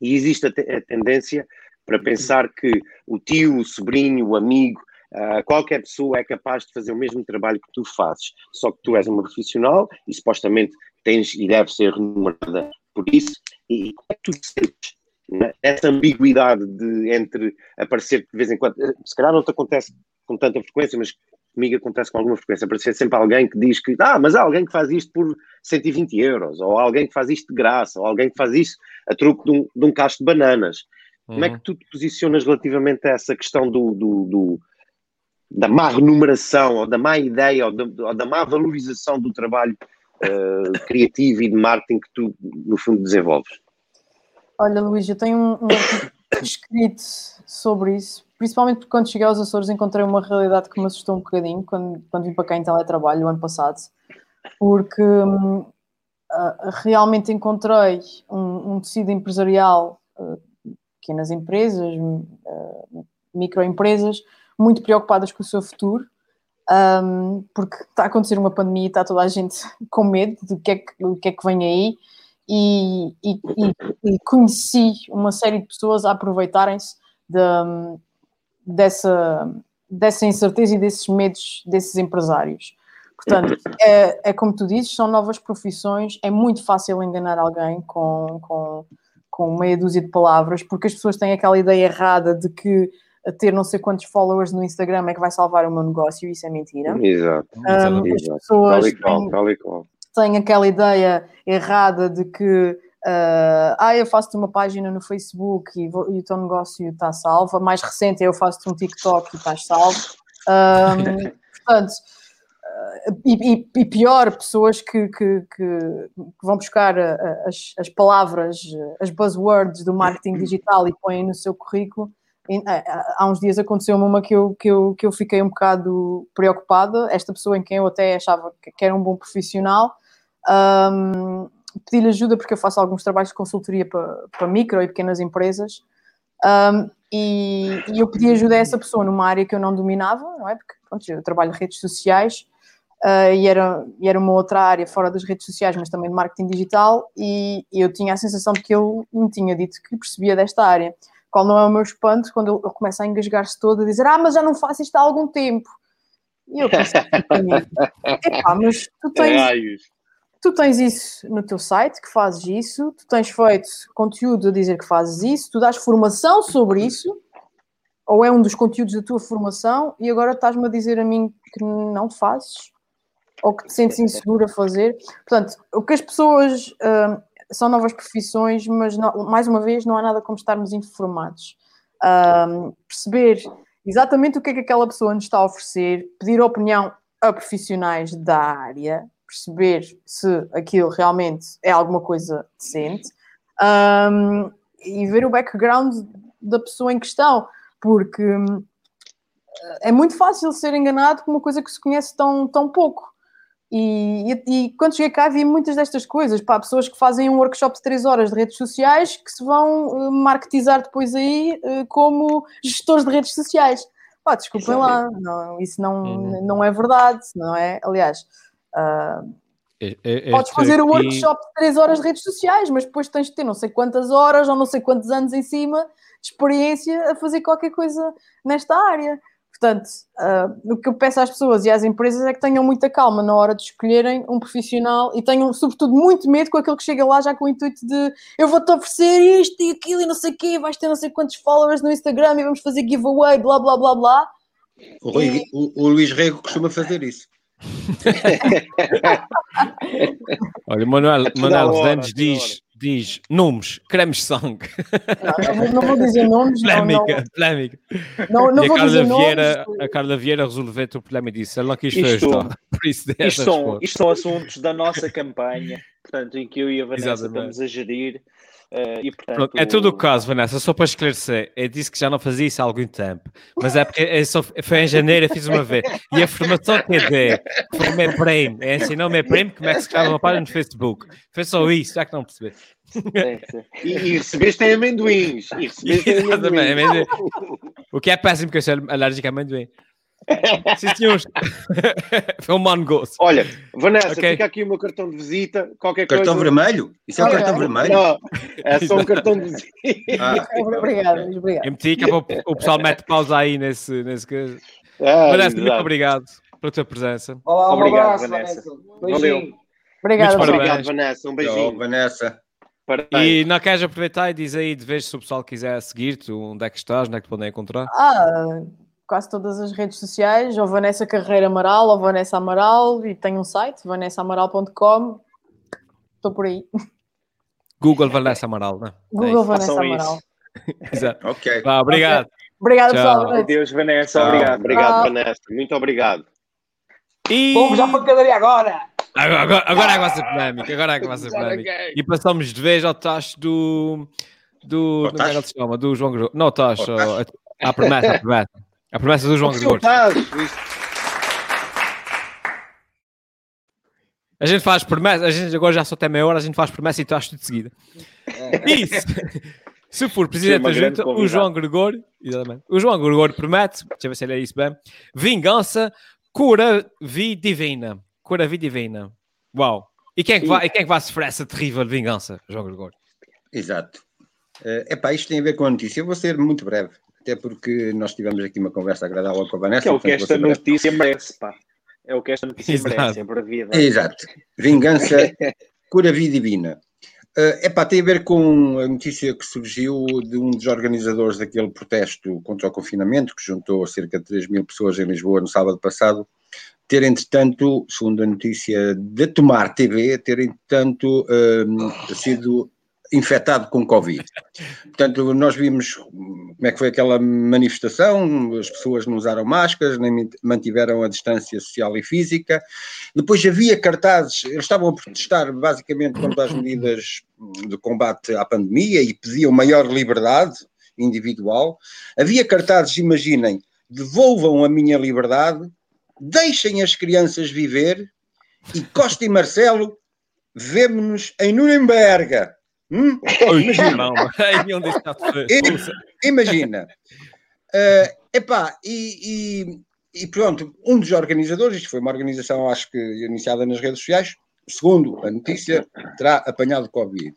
E existe a, te- a tendência para pensar que o tio, o sobrinho, o amigo, ah, qualquer pessoa é capaz de fazer o mesmo trabalho que tu fazes, só que tu és uma profissional e supostamente tens e deves ser remunerada por isso, e como é que tu te sentes né? essa ambiguidade de, entre aparecer de vez em quando, eh, se calhar não te acontece com tanta frequência, mas comigo acontece com alguma frequência, aparecer sempre alguém que diz que, ah, mas há alguém que faz isto por 120 euros, ou alguém que faz isto de graça, ou alguém que faz isto a truque de um, de um cacho de bananas. Como é Uhum. que tu te posicionas relativamente a essa questão do, do- do- da má remuneração, ou da má ideia, ou da, ou da má valorização do trabalho eh, criativo e de marketing que tu, no fundo, desenvolves? Olha, Luís, eu tenho um, um artigo escrito sobre isso, principalmente porque quando cheguei aos Açores encontrei uma realidade que me assustou um bocadinho quando, quando vim para cá em teletrabalho o ano passado, porque hum, ah, realmente encontrei um, um tecido empresarial, ah, pequenas empresas, hum, ah, microempresas, muito preocupadas com o seu futuro, hum, porque está a acontecer uma pandemia e está toda a gente com medo do que é que, que, é que vem aí. E, e- e- conheci uma série de pessoas a aproveitarem-se de- dessa, dessa incerteza e desses medos desses empresários. Portanto, é, é como tu dizes, são novas profissões, é muito fácil enganar alguém com, com, com meia dúzia de palavras, porque as pessoas têm aquela ideia errada de que ter não sei quantos followers no Instagram é que vai salvar o meu negócio, e isso é mentira. Exato. Um, as Exato. Tal pessoas e qual, têm, tal e qual. têm aquela ideia errada de que ah, ah, eu faço-te uma página no Facebook e, vou- e o teu negócio está salvo. A mais recente é eu faço-te um TikTok e estás salvo. Um, portanto, ah, e, e- pior, pessoas que, que- que- vão buscar ah, as, as palavras, as buzzwords do marketing digital e põem no seu currículo. E, Há uns dias aconteceu-me uma que eu, que, eu, que eu fiquei um bocado preocupada. Esta pessoa em quem eu até achava que que era um bom profissional, um, pedi-lhe ajuda porque eu faço alguns trabalhos de consultoria para, para micro e pequenas empresas. Um, e, e eu pedi ajuda a essa pessoa numa área que eu não dominava, não é? Porque pronto, eu trabalho em redes sociais uh, e, era, e era uma outra área fora das redes sociais, mas também de marketing digital, e, eu tinha a sensação de que ele me tinha dito que percebia desta área. Qual não é o meu espanto quando ele, começa a engasgar-se todo a dizer: Ah, mas já não faço isto há algum tempo. E eu pensei Epá, mas tu tens. Tu tens isso no teu site, que fazes isso, tu tens feito conteúdo a dizer que fazes isso, tu dás formação sobre isso, ou é um dos conteúdos da tua formação, e agora estás-me a dizer a mim que não fazes, ou que te sentes insegura a fazer. Portanto, o que as pessoas. hum, são novas profissões, mas não- mais uma vez não há nada como estarmos informados. Hum, perceber exatamente o que é que aquela pessoa nos está a oferecer, pedir opinião a profissionais da área, perceber se aquilo realmente é alguma coisa decente hum, e ver o background da pessoa em questão, porque hum, é muito fácil ser enganado com uma coisa que se conhece tão, tão pouco. E, e- e quando cheguei cá vi muitas destas coisas, pá, pessoas que fazem um workshop de 3 horas de redes sociais que se vão eh, marketizar depois aí eh, como gestores de redes sociais. Pá, desculpem lá, não, isso não, Uhum. não é verdade, não é? Aliás, ah, É- é- é podes fazer um aqui- workshop de 3 horas de redes sociais, mas depois tens de ter não sei quantas horas ou não sei quantos anos em cima de experiência a fazer qualquer coisa nesta área. Portanto, ah, o que eu peço às pessoas e às empresas é que tenham muita calma na hora de escolherem um profissional e tenham, sobretudo, muito medo com aquele que chega lá já com o intuito de eu vou-te oferecer isto e aquilo e não sei o quê, vais ter não sei quantos followers no Instagram e vamos fazer giveaway, blá blá blá blá. O, Rui- o- o Luís Rego costuma fazer isso. Olha, Manuel, toda Manuel hora, a toda diz, diz nomes, cremes de sangue, Não, não vou- não dizer nomes, não, não, polémica, polémica. não, não e a vou Carla, dizer Vieira, nomes. a Carla Vieira resolveu o problema e disse, ela não quis Isto- fazer isso dessa Isto são, isto são assuntos da nossa campanha, portanto, em que eu e a Vanessa Exatamente. estamos a gerir. Eh, e, portanto, é tudo o caso, Vanessa, só para esclarecer. Eu disse que já não fazia isso há algum tempo, mas é porque eu só, foi em janeiro, eu fiz uma vez. E a formação que eu dei foi o meu prêmio. Ensinou o meu prêmio como é que se escreve uma página no Facebook. Foi só isso, já que não percebi. é, sim. E, e recebeste em amendoins. E recebeste em Exatamente, amendoins. O que é péssimo, porque eu sou alérgico a amendoim. Sim, senhores. Foi um mongoose. Olha, Vanessa, Ok. fica aqui o meu cartão de visita. Qualquer Cartão coisa. vermelho? Isso é Ok. cartão vermelho? Não, é só um cartão de visita. Ah, que é para o, pessoal mete pausa aí nesse, nesse coisa. Ah, Vanessa, muito exato. obrigado pela tua presença. Olá, um Obrigado, abraço, Vanessa. Vanessa. Valeu. Beijinho. Muitos pessoal. Obrigado, Vanessa. Um tchau, beijinho. Vanessa. Parabéns. E não queres aproveitar e dizer aí de vez se o pessoal quiser seguir-te, onde é que estás, onde é que te podem encontrar? Ah, quase todas as redes sociais, ou Vanessa Carreira Amaral, ou Vanessa Amaral, e tenho um site, vanessaamaral.com. Estou por aí. Google Vanessa Amaral, não é? Google É Vanessa Façam. Amaral. Exato. Ok. Vá, obrigado. Obrigada, Tchau. pessoal. Adeus, Vanessa. Tchau. Obrigado. Obrigado, Ah. Vanessa. Muito obrigado. E Vamos já para a cadeira agora. agora, agora, agora é que vai ser polémica. Agora é que vai ser polémica. E passamos de vez ao tacho do. do. Ele se chama? Do João. Não, tacho. A promessa, a promessa. A promessa do João Gregório. A gente faz promessa, a gente agora já só tem meia hora, a gente faz promessa e traz tudo de seguida. Isso! Se for presidente uma da junta, o. João Gregório, exatamente, o João Gregório promete, deixa eu ver se ele é isso bem, vingança, cura vi divina. Cura vi divina. Uau! E quem é que vai, e quem é que vai sofrer essa terrível vingança, João Gregório? Exato. É epá, isto tem a ver com a notícia. Eu vou ser muito breve, até porque nós tivemos aqui uma conversa agradável com a Vanessa. Que é o que esta notícia merece, pá. É o que esta notícia Exato. merece, é brevida. Exato. Vingança, cura vida divina. É epá, tem a ver com a notícia que surgiu de um dos organizadores daquele protesto contra o confinamento, que juntou cerca de 3 mil pessoas em Lisboa no sábado passado, ter, entretanto, segundo a notícia da Tomar TV, ter, entretanto, hum, sido infectado com Covid. Portanto, nós vimos como é que foi aquela manifestação, as pessoas não usaram máscaras, nem mantiveram a distância social e física. Depois havia cartazes, eles estavam a protestar basicamente contra as medidas de combate à pandemia e pediam maior liberdade individual. Havia cartazes, imaginem, devolvam a minha liberdade, deixem as crianças viver e Costa e Marcelo, vemo-nos em Nuremberg. Hum? Imagina. Imagina. Uh, epá, e, e e pronto, um dos organizadores, isto foi uma organização, acho que iniciada nas redes sociais, segundo a notícia, terá apanhado Covid.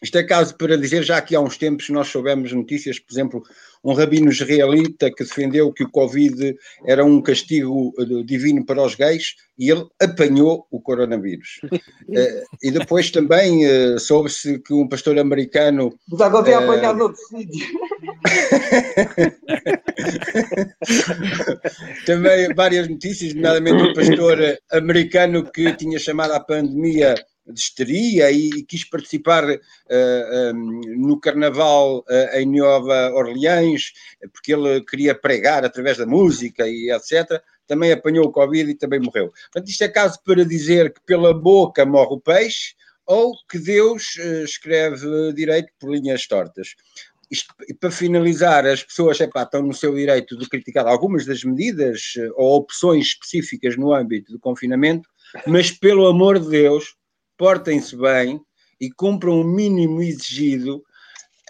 Isto é caso para dizer, já que há uns tempos nós soubemos notícias, por exemplo, um rabino israelita que defendeu que o Covid era um castigo eh, divino para os gays e ele apanhou o coronavírus. uh, e depois também uh, soube-se que um pastor americano. Mas agora tem uh, apanhado outro sítio. também várias notícias, nomeadamente um pastor americano que tinha chamado a pandemia de histeria e, quis participar uh, eh, um, ehm, no Carnaval uh, em Nova Orleans, porque ele queria pregar através da música e etc. Também apanhou o Covid e também morreu. Portanto, isto é caso para dizer que pela boca morre o peixe ou que Deus uh, escreve direito por linhas tortas. Isto, para finalizar, as pessoas epá, estão no seu direito de criticar algumas das medidas ou opções específicas no âmbito do confinamento, mas pelo amor de Deus, portem-se bem e cumpram o mínimo exigido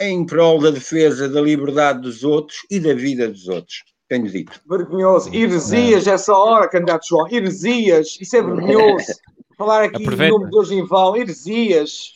em prol da defesa da liberdade dos outros e da vida dos outros. Tenho dito. Vergonhoso. Heresias, essa hora, candidato João. Heresias. Isso é vergonhoso. Falar aqui aproveita. em nome de Deus em vão. Heresias.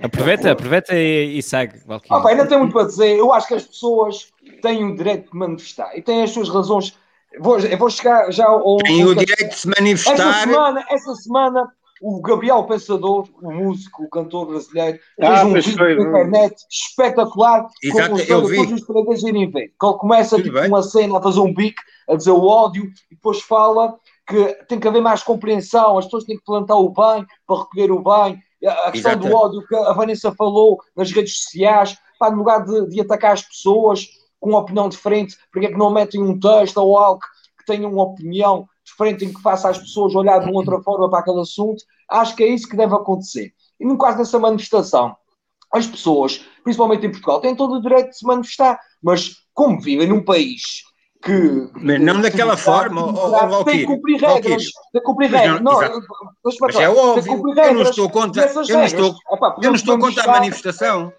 Aproveita, aproveita e, e segue. Ah, pá, ainda tem muito para dizer. Eu acho que as pessoas têm o direito de manifestar e têm as suas razões. Vou, eu vou chegar já ao. Têm o direito de se manifestar. Essa semana, essa semana o Gabriel Pensador, o músico, o cantor brasileiro, ah, fez um vídeo foi, na internet espetacular Exato, com eu vi. os colegas irem ver. Que ele começa tipo, uma cena a fazer um bico, a dizer o ódio, e depois fala que tem que haver mais compreensão, as pessoas têm que plantar o bem para recolher o bem. A questão Exato. do ódio que a Vanessa falou nas redes sociais, pá, no lugar de, de atacar as pessoas com uma opinião diferente, porque é que não metem um texto ou algo que tenha uma opinião diferente em que faça as pessoas olhar de uma outra forma para aquele assunto. Acho que é isso que deve acontecer. E no caso dessa manifestação, as pessoas, principalmente em Portugal, têm todo o direito de se manifestar, mas como vivem num país que. Mas não daquela forma, ou, tem que cumprir regras. Tem que cumprir regras. Não, mas é óbvio, eu não estou contra, eu não estou, eu não estou contra a manifestação.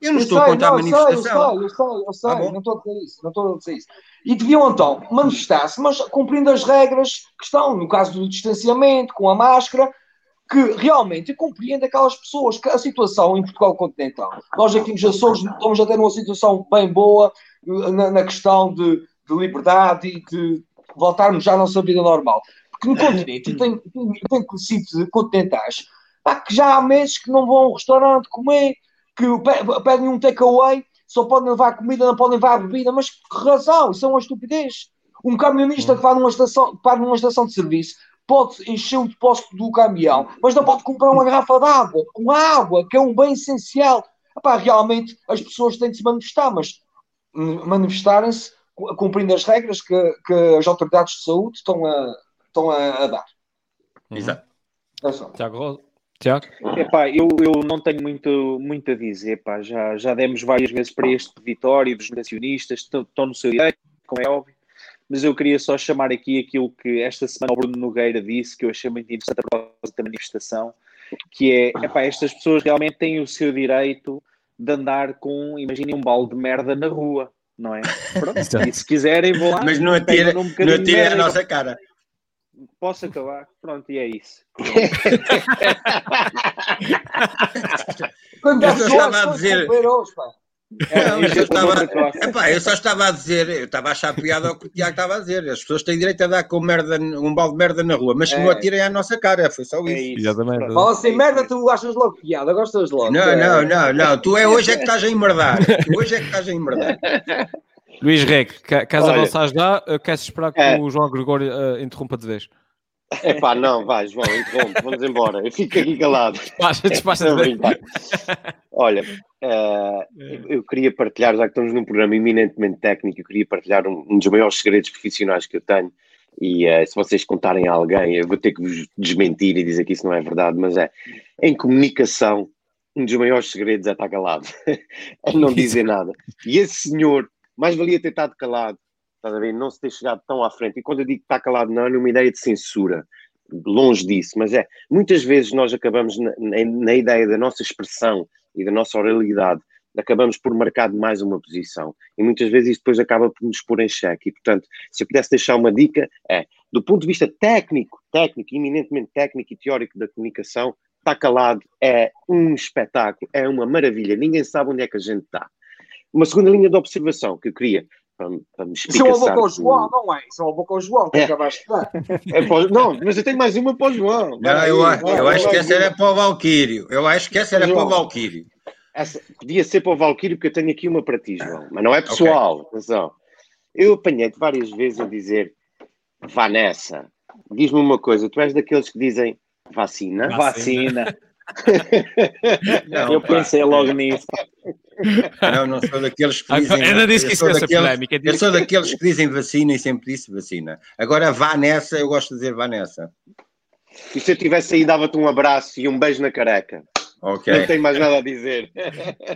Eu não eu estou sei, a contar não, a manifestação. Eu sei, eu sei, eu sei, tá não estou a dizer isso, não estou a dizer isso. E deviam então manifestar-se, mas cumprindo as regras que estão, no caso do distanciamento, com a máscara, que realmente compreende aquelas pessoas, que a situação em Portugal continental, nós aqui nos Açores estamos a ter uma situação bem boa na, na questão de, de, liberdade e de voltarmos já à nossa vida normal. Porque no continente, tem, tem, tem sítios continentais pá, que já há meses que não vão ao restaurante comer, que pedem um takeaway, só podem levar comida, não podem levar bebida, mas que razão, isso é uma estupidez. Um camionista que vai numa estação, para numa estação de serviço pode encher o depósito do caminhão, mas não pode comprar uma garrafa de água, com água, que é um bem essencial. Epá, realmente as pessoas têm de se manifestar, mas manifestarem-se cumprindo as regras que, que, as autoridades de saúde estão a, estão a, a dar. Exato. É Tiago, Tiago? Epá, eu, eu não tenho muito, muito a dizer. Epá, já, já demos várias vezes para este vitório dos nacionistas, estão, estão no seu direito, como é óbvio. Mas eu queria só chamar aqui aquilo que esta semana o Bruno Nogueira disse, que eu achei muito interessante a propósito da manifestação, que é, epá, estas pessoas realmente têm o seu direito de andar com, imaginem, um balde de merda na rua, não é? Pronto, e se quiserem, vou lá. Mas não atira, um não atira a nossa cara. Posso acabar? Pronto, e é isso. eu só estava a dizer. Não, eu, estava, epá, eu só estava a dizer, eu estava a achar piada ao que o Tiago estava a dizer. As pessoas têm direito a dar com merda, um balde de merda na rua, mas que é. não atirem à nossa cara, foi só isso. É isso. Exatamente. Fala assim, merda, tu achas logo piada, gostas logo. Não, não, não, não, tu é hoje é que estás a emerdar. Tu hoje é que estás a emerdar. Luís Reg, caso avançares lá, queres esperar que é. o João Gregório uh, interrompa de vez? É pá, não, vai, João, interrompe, vamos embora. Eu fico aqui calado. Despacha, despacha de Olha, uh, eu queria partilhar, já que estamos num programa eminentemente técnico, eu queria partilhar um, um dos maiores segredos profissionais que eu tenho. E uh, se vocês contarem a alguém, eu vou ter que vos desmentir e dizer que isso não é verdade, mas é em comunicação, um dos maiores segredos é estar calado, é não dizer nada. E esse senhor mais valia ter estado calado, estás a ver? Não se ter chegado tão à frente. E quando eu digo está calado, não é numa ideia de censura, longe disso, mas é, muitas vezes nós acabamos na, na, na ideia da nossa expressão e da nossa oralidade acabamos por marcar mais uma posição. E muitas vezes isso depois acaba por nos pôr em xeque. E, portanto, se eu pudesse deixar uma dica, é, do ponto de vista técnico, técnico, eminentemente técnico e teórico da comunicação, está calado, é um espetáculo, é uma maravilha, ninguém sabe onde é que a gente está. Uma segunda linha de observação que eu queria me Isso é uma boca ao João, não é? Isso é uma boca ao João, que É. acabaste de dar. É para não, mas eu tenho mais uma para o João. Não, eu, a- eu acho que essa era para o Valquírio. Eu acho que essa era para o Valquírio. Essa podia ser para o Valquírio, porque eu tenho aqui uma para ti, João. Mas não é pessoal, atenção. Eu apanhei-te várias vezes a dizer Vanessa, diz-me uma coisa, tu és daqueles que dizem vacina? Vacina. Não, eu pá. pensei logo nisso. Não, não sou daqueles que dizem. Ainda disse que isso polémica. Eu sou daqueles que dizem vacina e sempre disse vacina. Agora, Vanessa, eu gosto de dizer Vanessa. E se eu tivesse aí, dava-te um abraço e um beijo na careca. Ok. Não tenho mais nada a dizer.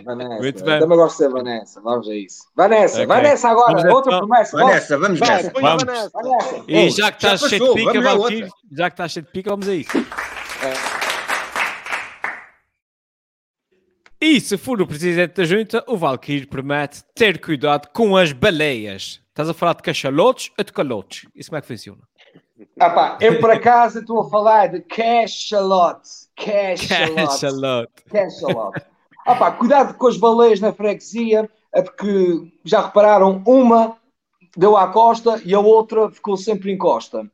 Vanessa. Muito bem. Também gosto de ser Vanessa. Vamos a isso. Vanessa, Ok. Vanessa Vamos agora. Outra então. promessa. Vanessa, vamos Vai, nessa. Vamos. Vanessa. Vanessa. E já que estás cheio de pica, vamos outra. já que estás cheio de pica, vamos a isso. E se for o presidente da junta, o Valkyrie promete ter cuidado com as baleias. Estás a falar de cachalotes ou de calotes? Isso como é que funciona? Ah, pá, eu por acaso estou a falar de cachalote. Cachalote. Cachalote. Cachalote. Ah, pá, cuidado com as baleias na freguesia, é porque já repararam, uma deu à costa e a outra ficou sempre em costa.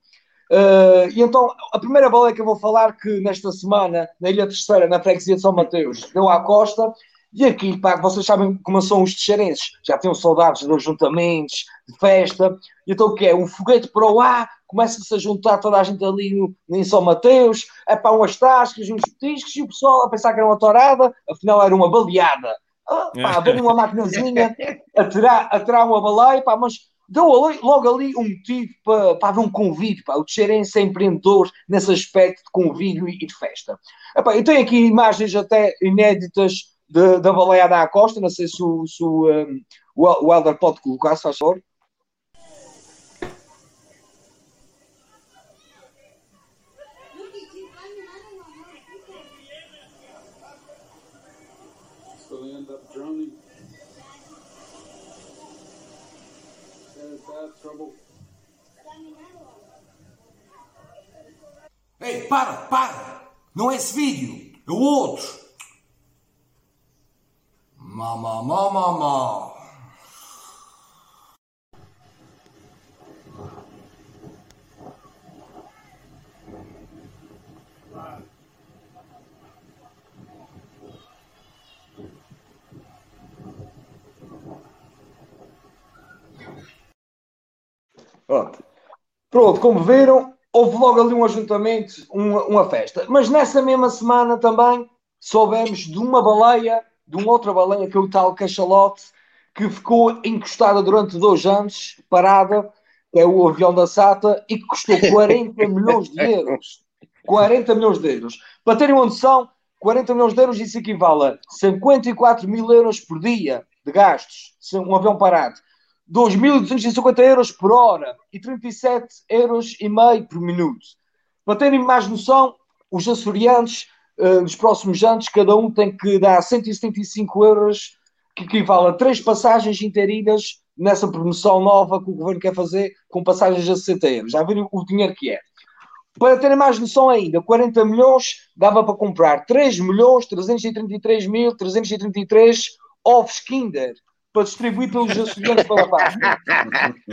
Ah, e então, a primeira baleia que eu vou falar, que nesta semana, na Ilha Terceira, na freguesia de São Mateus, deu à costa, e aqui, pá, vocês sabem como são os texeirenses, já tinham saudades de ajuntamentos, de festa, e então o que é? Um foguete para o ar, começa-se a juntar toda a gente ali no, em São Mateus, é para umas tascas, uns petiscos, e o pessoal a pensar que era uma torada, afinal era uma baleada. Ah, pá, vem uma maquinazinha a tirar, a tirar uma baleia, pá, mas deu ali- logo ali um motivo para, para haver um convívio, pá, o Teixeirense é empreendedor nesse aspecto de convívio e, de festa. Epá, eu tenho aqui imagens até inéditas da baleada à costa, não sei se o, se o, um, o, o Helder pode colocar, se faz favor. Ei, para, para! Não é esse vídeo, é o outro. Mamá, mamá, mamá. Pronto. Pronto, como viram, houve logo ali um ajuntamento, uma, uma festa. Mas nessa mesma semana também soubemos de uma baleia, de uma outra baleia, que é o tal cachalote, que ficou encostada durante dois anos, parada, que é o avião da SATA, e que custou 40 milhões de euros. 40 milhões de euros. Para terem uma noção, 40 milhões de euros isso equivale a 54 mil euros por dia de gastos, um avião parado. 2.250 euros por hora e 37 euros e meio por minuto. Para terem mais noção, os açorianos, eh, nos próximos anos, cada um tem que dar 175 euros, que equivale a três passagens inteirinhas nessa promoção nova que o governo quer fazer, com passagens a 60 euros. Já viram o dinheiro que é. Para terem mais noção ainda, 40 milhões dava para comprar 3 milhões 333 mil 333 ovos Kinder para distribuir pelos açorianos pela Páscoa.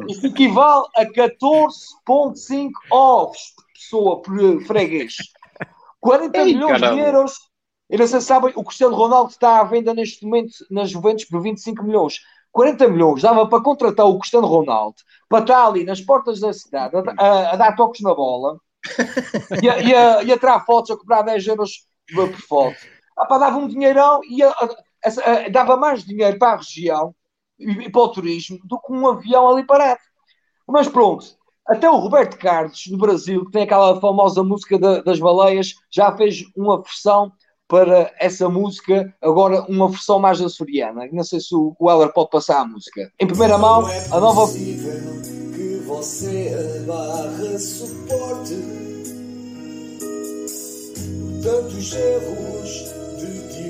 Isto equivale a 14,5 ovos por pessoa, por freguês. 40 Ei, milhões caramba. de euros. E não sei se sabem, o Cristiano Ronaldo está à venda neste momento nas Juventus por 25 milhões. 40 milhões dava para contratar o Cristiano Ronaldo para estar ali nas portas da cidade a, a- a dar toques na bola e a, e a- e a tirar fotos a cobrar 10 euros por foto. Ah, pá, dava um dinheirão e a- dava mais dinheiro para a região e, para o turismo do que um avião ali parado. Mas pronto, até o Roberto Carlos, no Brasil, que tem aquela famosa música da- das baleias, já fez uma versão para essa música, agora uma versão mais açoriana. Não sei se o, o Heller pode passar a música. Em primeira mão, é a nova. que você barra suporte tantos erros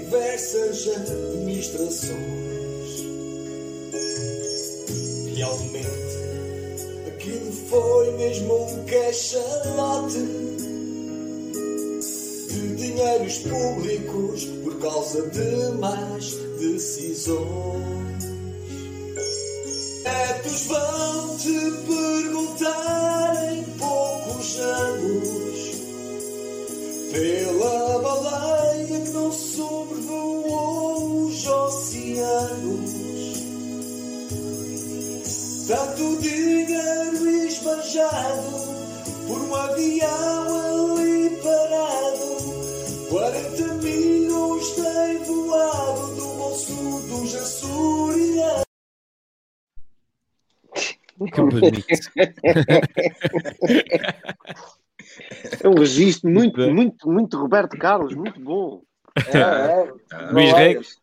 diversas administrações. Realmente, aquilo foi mesmo um cachalote de dinheiros públicos por causa de más decisões. Netos vão te perguntar em poucos anos pela baleia que não sobrevoou Tanto dinheiro esbanjado por um avião ali parado. 40 milhões tem voado do bolso dos açorianos. Que bonito. É um registro muito, muito, muito Roberto Carlos, muito bom. É, é. Luís Não, Reis.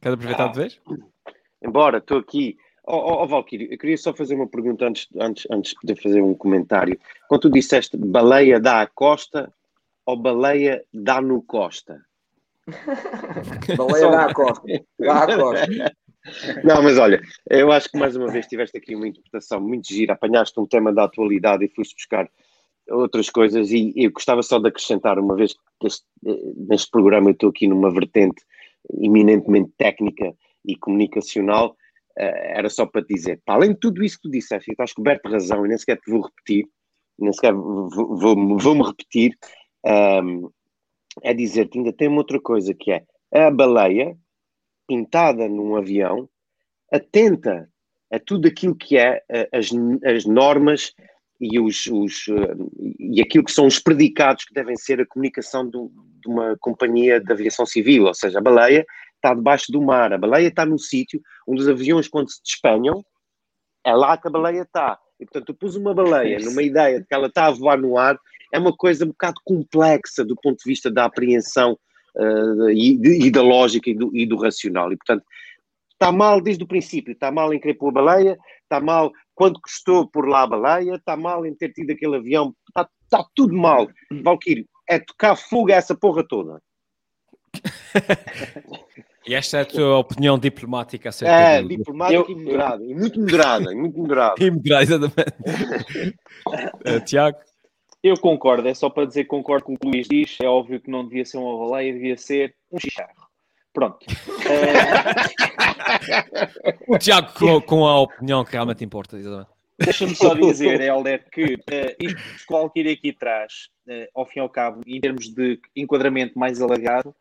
Queres aproveitar de vez? Embora, estou aqui. Ó oh, oh, Valquírio, eu queria só fazer uma pergunta antes, antes, antes de fazer um comentário. Quando tu disseste baleia dá à costa ou baleia dá no costa? Baleia dá à costa. Dá à costa. Não, mas olha, eu acho que mais uma vez tiveste aqui uma interpretação muito gira, apanhaste um tema da atualidade e foste buscar outras coisas e eu gostava só de acrescentar uma vez que este, neste programa eu estou aqui numa vertente eminentemente técnica e comunicacional, era só para te dizer, para além de tudo isso que tu disseste, e estás coberto de razão e nem sequer te vou repetir, nem sequer vou- vou- vou-me repetir, ahm, é dizer que ainda tem uma outra coisa que é a baleia pintada num avião atenta a tudo aquilo que é eh, as, as normas e, os, os, eh, e aquilo que são os predicados que devem ser a comunicação do- de uma companhia de aviação civil, ou seja, a baleia está debaixo do mar, a baleia está no sítio onde os aviões quando se despenham, é lá que a baleia está. E portanto, tu pus uma baleia numa ideia de que ela está a voar no ar, é uma coisa um bocado complexa do ponto de vista da apreensão eh, e, de- e da lógica e do, e do racional. E portanto, está mal desde o princípio, está mal em querer pôr a baleia, está mal quando custou por lá a baleia, está mal em ter tido aquele avião, está, está tudo mal. Valquírio, é tocar fogo a essa porra toda. E esta é a tua opinião diplomática acerca É, do... diplomática Eu- e moderada, e muito moderada, e muito moderada. E moderar, exatamente. Eh, Tiago? Eu concordo, é só para dizer que concordo com o que o Luís diz. É óbvio que não devia ser uma baleia, devia ser um chicharro. Pronto. O Tiago com, com a opinião que realmente importa, exatamente. Deixa-me só dizer, Helder, que eh, isto que o Valkyrie aqui traz, eh, ao fim e ao cabo, em termos de enquadramento mais alargado,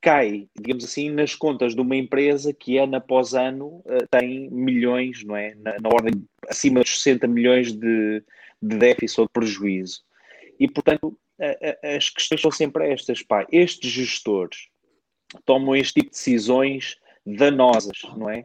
cai, digamos assim, nas contas de uma empresa que ano após ano eh, tem milhões, não é? Na, na ordem acima dos 60 milhões de, de déficit ou de prejuízo. E, portanto, a- a- as questões são sempre estas, pá. Estes gestores tomam este tipo de decisões danosas, não é?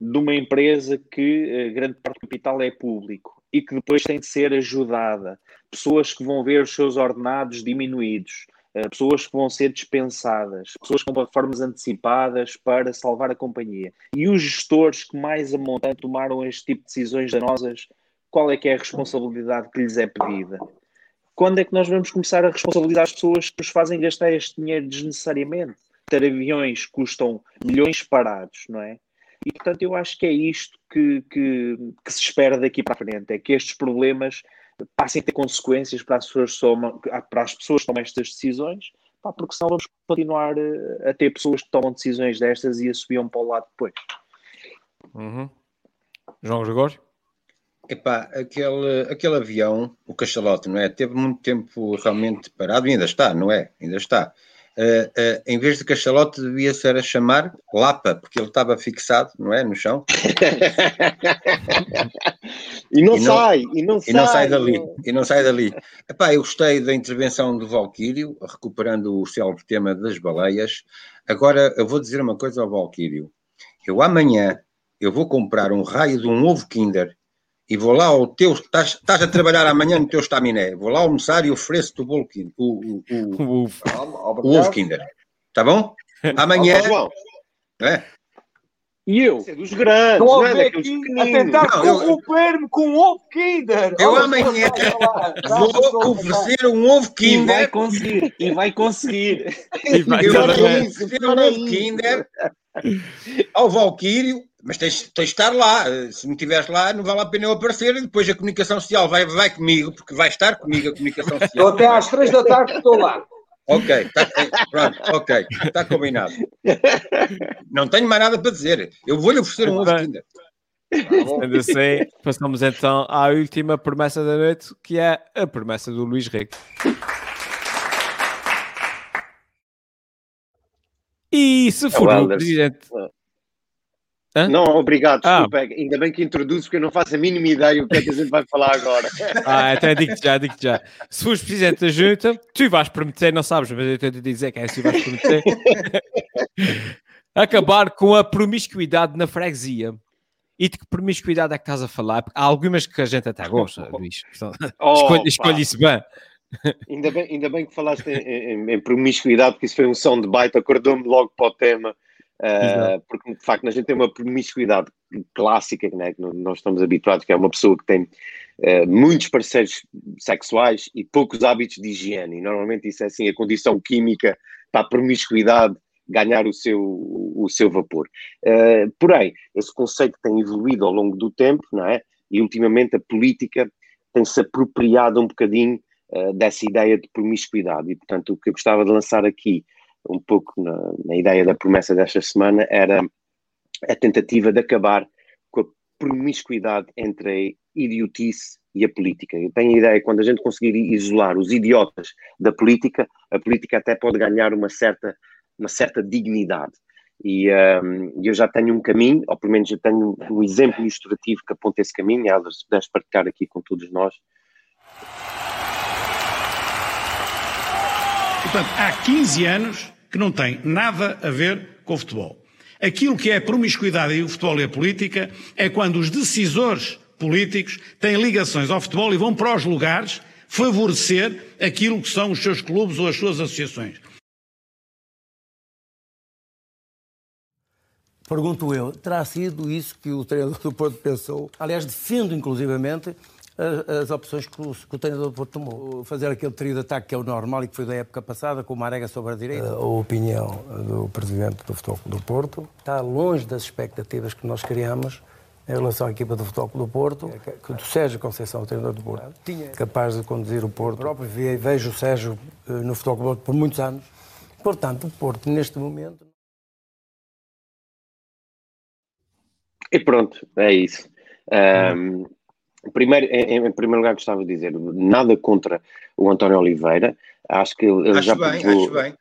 De uma empresa que eh, grande parte do capital é público e que depois tem de ser ajudada. Pessoas que vão ver os seus ordenados diminuídos, eh, pessoas que vão ser dispensadas, pessoas com plataformas antecipadas para salvar a companhia. E os gestores que mais a montante tomaram este tipo de decisões danosas, qual é que é a responsabilidade que lhes é pedida? Quando é que nós vamos começar a responsabilizar as pessoas que nos fazem gastar este dinheiro desnecessariamente? Ter aviões custam milhões parados, não é? E portanto eu acho que é isto que, que, que se espera daqui para a frente, é que estes problemas passem a ter consequências para as pessoas que tomam, para as pessoas que tomam estas decisões, pá, porque senão vamos continuar eh, a ter pessoas que tomam decisões destas e a subiam para o lado depois. Uhum. João Gregório? Epá, aquele, aquele avião, o cachalote, não é? Teve muito tempo realmente parado e ainda está, não é? Ainda está. Eh, em vez de cachalote, devia ser a chamar Lapa, porque ele estava fixado, não é? No chão. E não, E não- sai, e não E sai. não sai dali, e não sai dali. Epá, eu gostei da intervenção do Valquírio, recuperando o célebre tema das baleias. Agora, eu vou dizer uma coisa ao Valquírio. Eu amanhã, eu vou comprar um raio de um ovo Kinder e vou lá ao teu... Estás, estás a trabalhar amanhã no teu estaminé. Vou lá almoçar e ofereço-te o bolo Kinder, o, o, o, Uf. Calma, o ovo. Kinder. Tá bom? Amanhã... É? E eu? Isso é dos grandes, Não não é daqueles a tentar corromper-me com um ovo Kinder. Eu Olha, amanhã olha lá, vou oferecer um ovo E vai Kinder. conseguir, e vai conseguir. E vai- Eu vou oferecer um ovo Kinder ao Valquírio, mas tens, tens de estar lá. Se não estiveres lá, não vale a pena eu aparecer. E depois a comunicação social vai, vai comigo, porque vai estar comigo a comunicação Eu social. até às três da tarde estou lá. Ok, tá, pronto, ok, está combinado. Não tenho mais nada para dizer. Eu vou-lhe oferecer um ovo Bem. Kinder. Sendo assim, passamos então à última promessa da noite, que é a promessa do Luís Rego. E se for o presidente. Hã? Não, obrigado, Ah. desculpa. Ainda bem que introduzo, porque eu não faço a mínima ideia o que é que a gente vai falar agora. Ah, até digo-te já, digo-te já. Se fores presidente da junta, tu vais prometer, não sabes, mas eu tenho de dizer que é assim, vais prometer. Acabar com a promiscuidade na freguesia. E de que promiscuidade é que estás a falar? Porque há algumas que a gente até gosta, Luís. Então, Oh, escolhe, escolhe isso bem. Ainda bem, ainda bem que falaste em, em- em promiscuidade, porque isso foi um som de baita, acordou-me logo para o tema, Exato. porque de facto a gente tem uma promiscuidade clássica, né, que nós estamos habituados, que é uma pessoa que tem ah, muitos parceiros sexuais e poucos hábitos de higiene, e normalmente isso é assim a condição química para a promiscuidade ganhar o seu, o seu vapor. Ah, porém, esse conceito tem evoluído ao longo do tempo, não é? E ultimamente a política tem-se apropriado um bocadinho dessa ideia de promiscuidade. E, portanto, o que eu gostava de lançar aqui, um pouco na, na ideia da promessa desta semana, era a tentativa de acabar com a promiscuidade entre a idiotice e a política. Eu tenho a ideia que quando a gente conseguir isolar os idiotas da política, a política até pode ganhar uma certa, uma certa dignidade. E ehm, eu já tenho um caminho, ou pelo menos eu tenho um exemplo ilustrativo que aponta esse caminho, Helder, se puderes partilhar aqui com todos nós. Portanto, há 15 anos que não tem nada a ver com o futebol. Aquilo que é promiscuidade e o futebol e a política é quando os decisores políticos têm ligações ao futebol e vão para os lugares favorecer aquilo que são os seus clubes ou as suas associações. Pergunto eu, terá sido isso que o treinador do Porto pensou? Aliás, defendo inclusivamente as, as opções que o, que o treinador do Porto tomou. Fazer aquele trio de ataque que é o normal e que foi da época passada, com o Marega sobre a direita. A opinião do presidente do Futebol do Porto está longe das expectativas que nós criamos em relação à equipa do Futebol do Porto, que o Sérgio Conceição, o treinador do Porto, tinha capaz de conduzir o Porto. Eu próprio ve- vejo o Sérgio eh, no Futebol do Porto por muitos anos. Portanto, o Porto, neste momento, E pronto, é isso. Ahm, primeiro, em, em primeiro lugar, gostava de dizer nada contra o António Oliveira. Acho que ele, ele já Acho bem, provou- acho bem.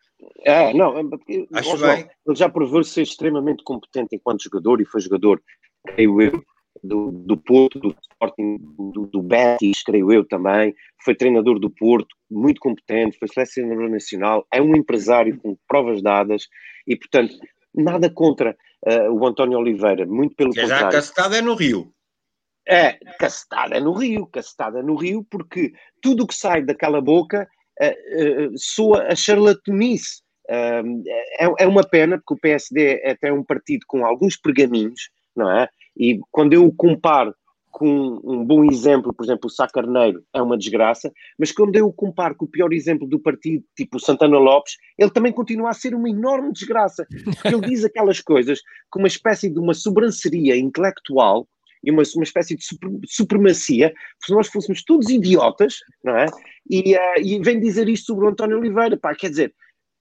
É, não, é porque, Acho bem. ele já provou ser extremamente competente enquanto jogador e foi jogador, creio eu, do, do Porto, do Sporting, do, do Betis, creio eu também. Foi treinador do Porto, muito competente, foi selecionador nacional, é um empresário com provas dadas e, portanto, nada contra eh, o António Oliveira, muito pelo Que já a contrário. castada é no Rio. É, cacetada no Rio, cacetada no Rio, porque tudo o que sai daquela boca eh, soa a charlatanice. É, é uma pena, porque o PSD é até um partido com alguns pergaminhos, não é? E quando eu o comparo com um bom exemplo, por exemplo, o Sá Carneiro, é uma desgraça, mas quando eu o comparo com o pior exemplo do partido, tipo o Santana Lopes, ele também continua a ser uma enorme desgraça, porque ele diz aquelas coisas com uma espécie de uma sobranceria intelectual e uma, uma espécie de super- supremacia, se nós fôssemos todos idiotas, não é? E, eh, e vem dizer isto sobre o António Oliveira, pá, quer dizer,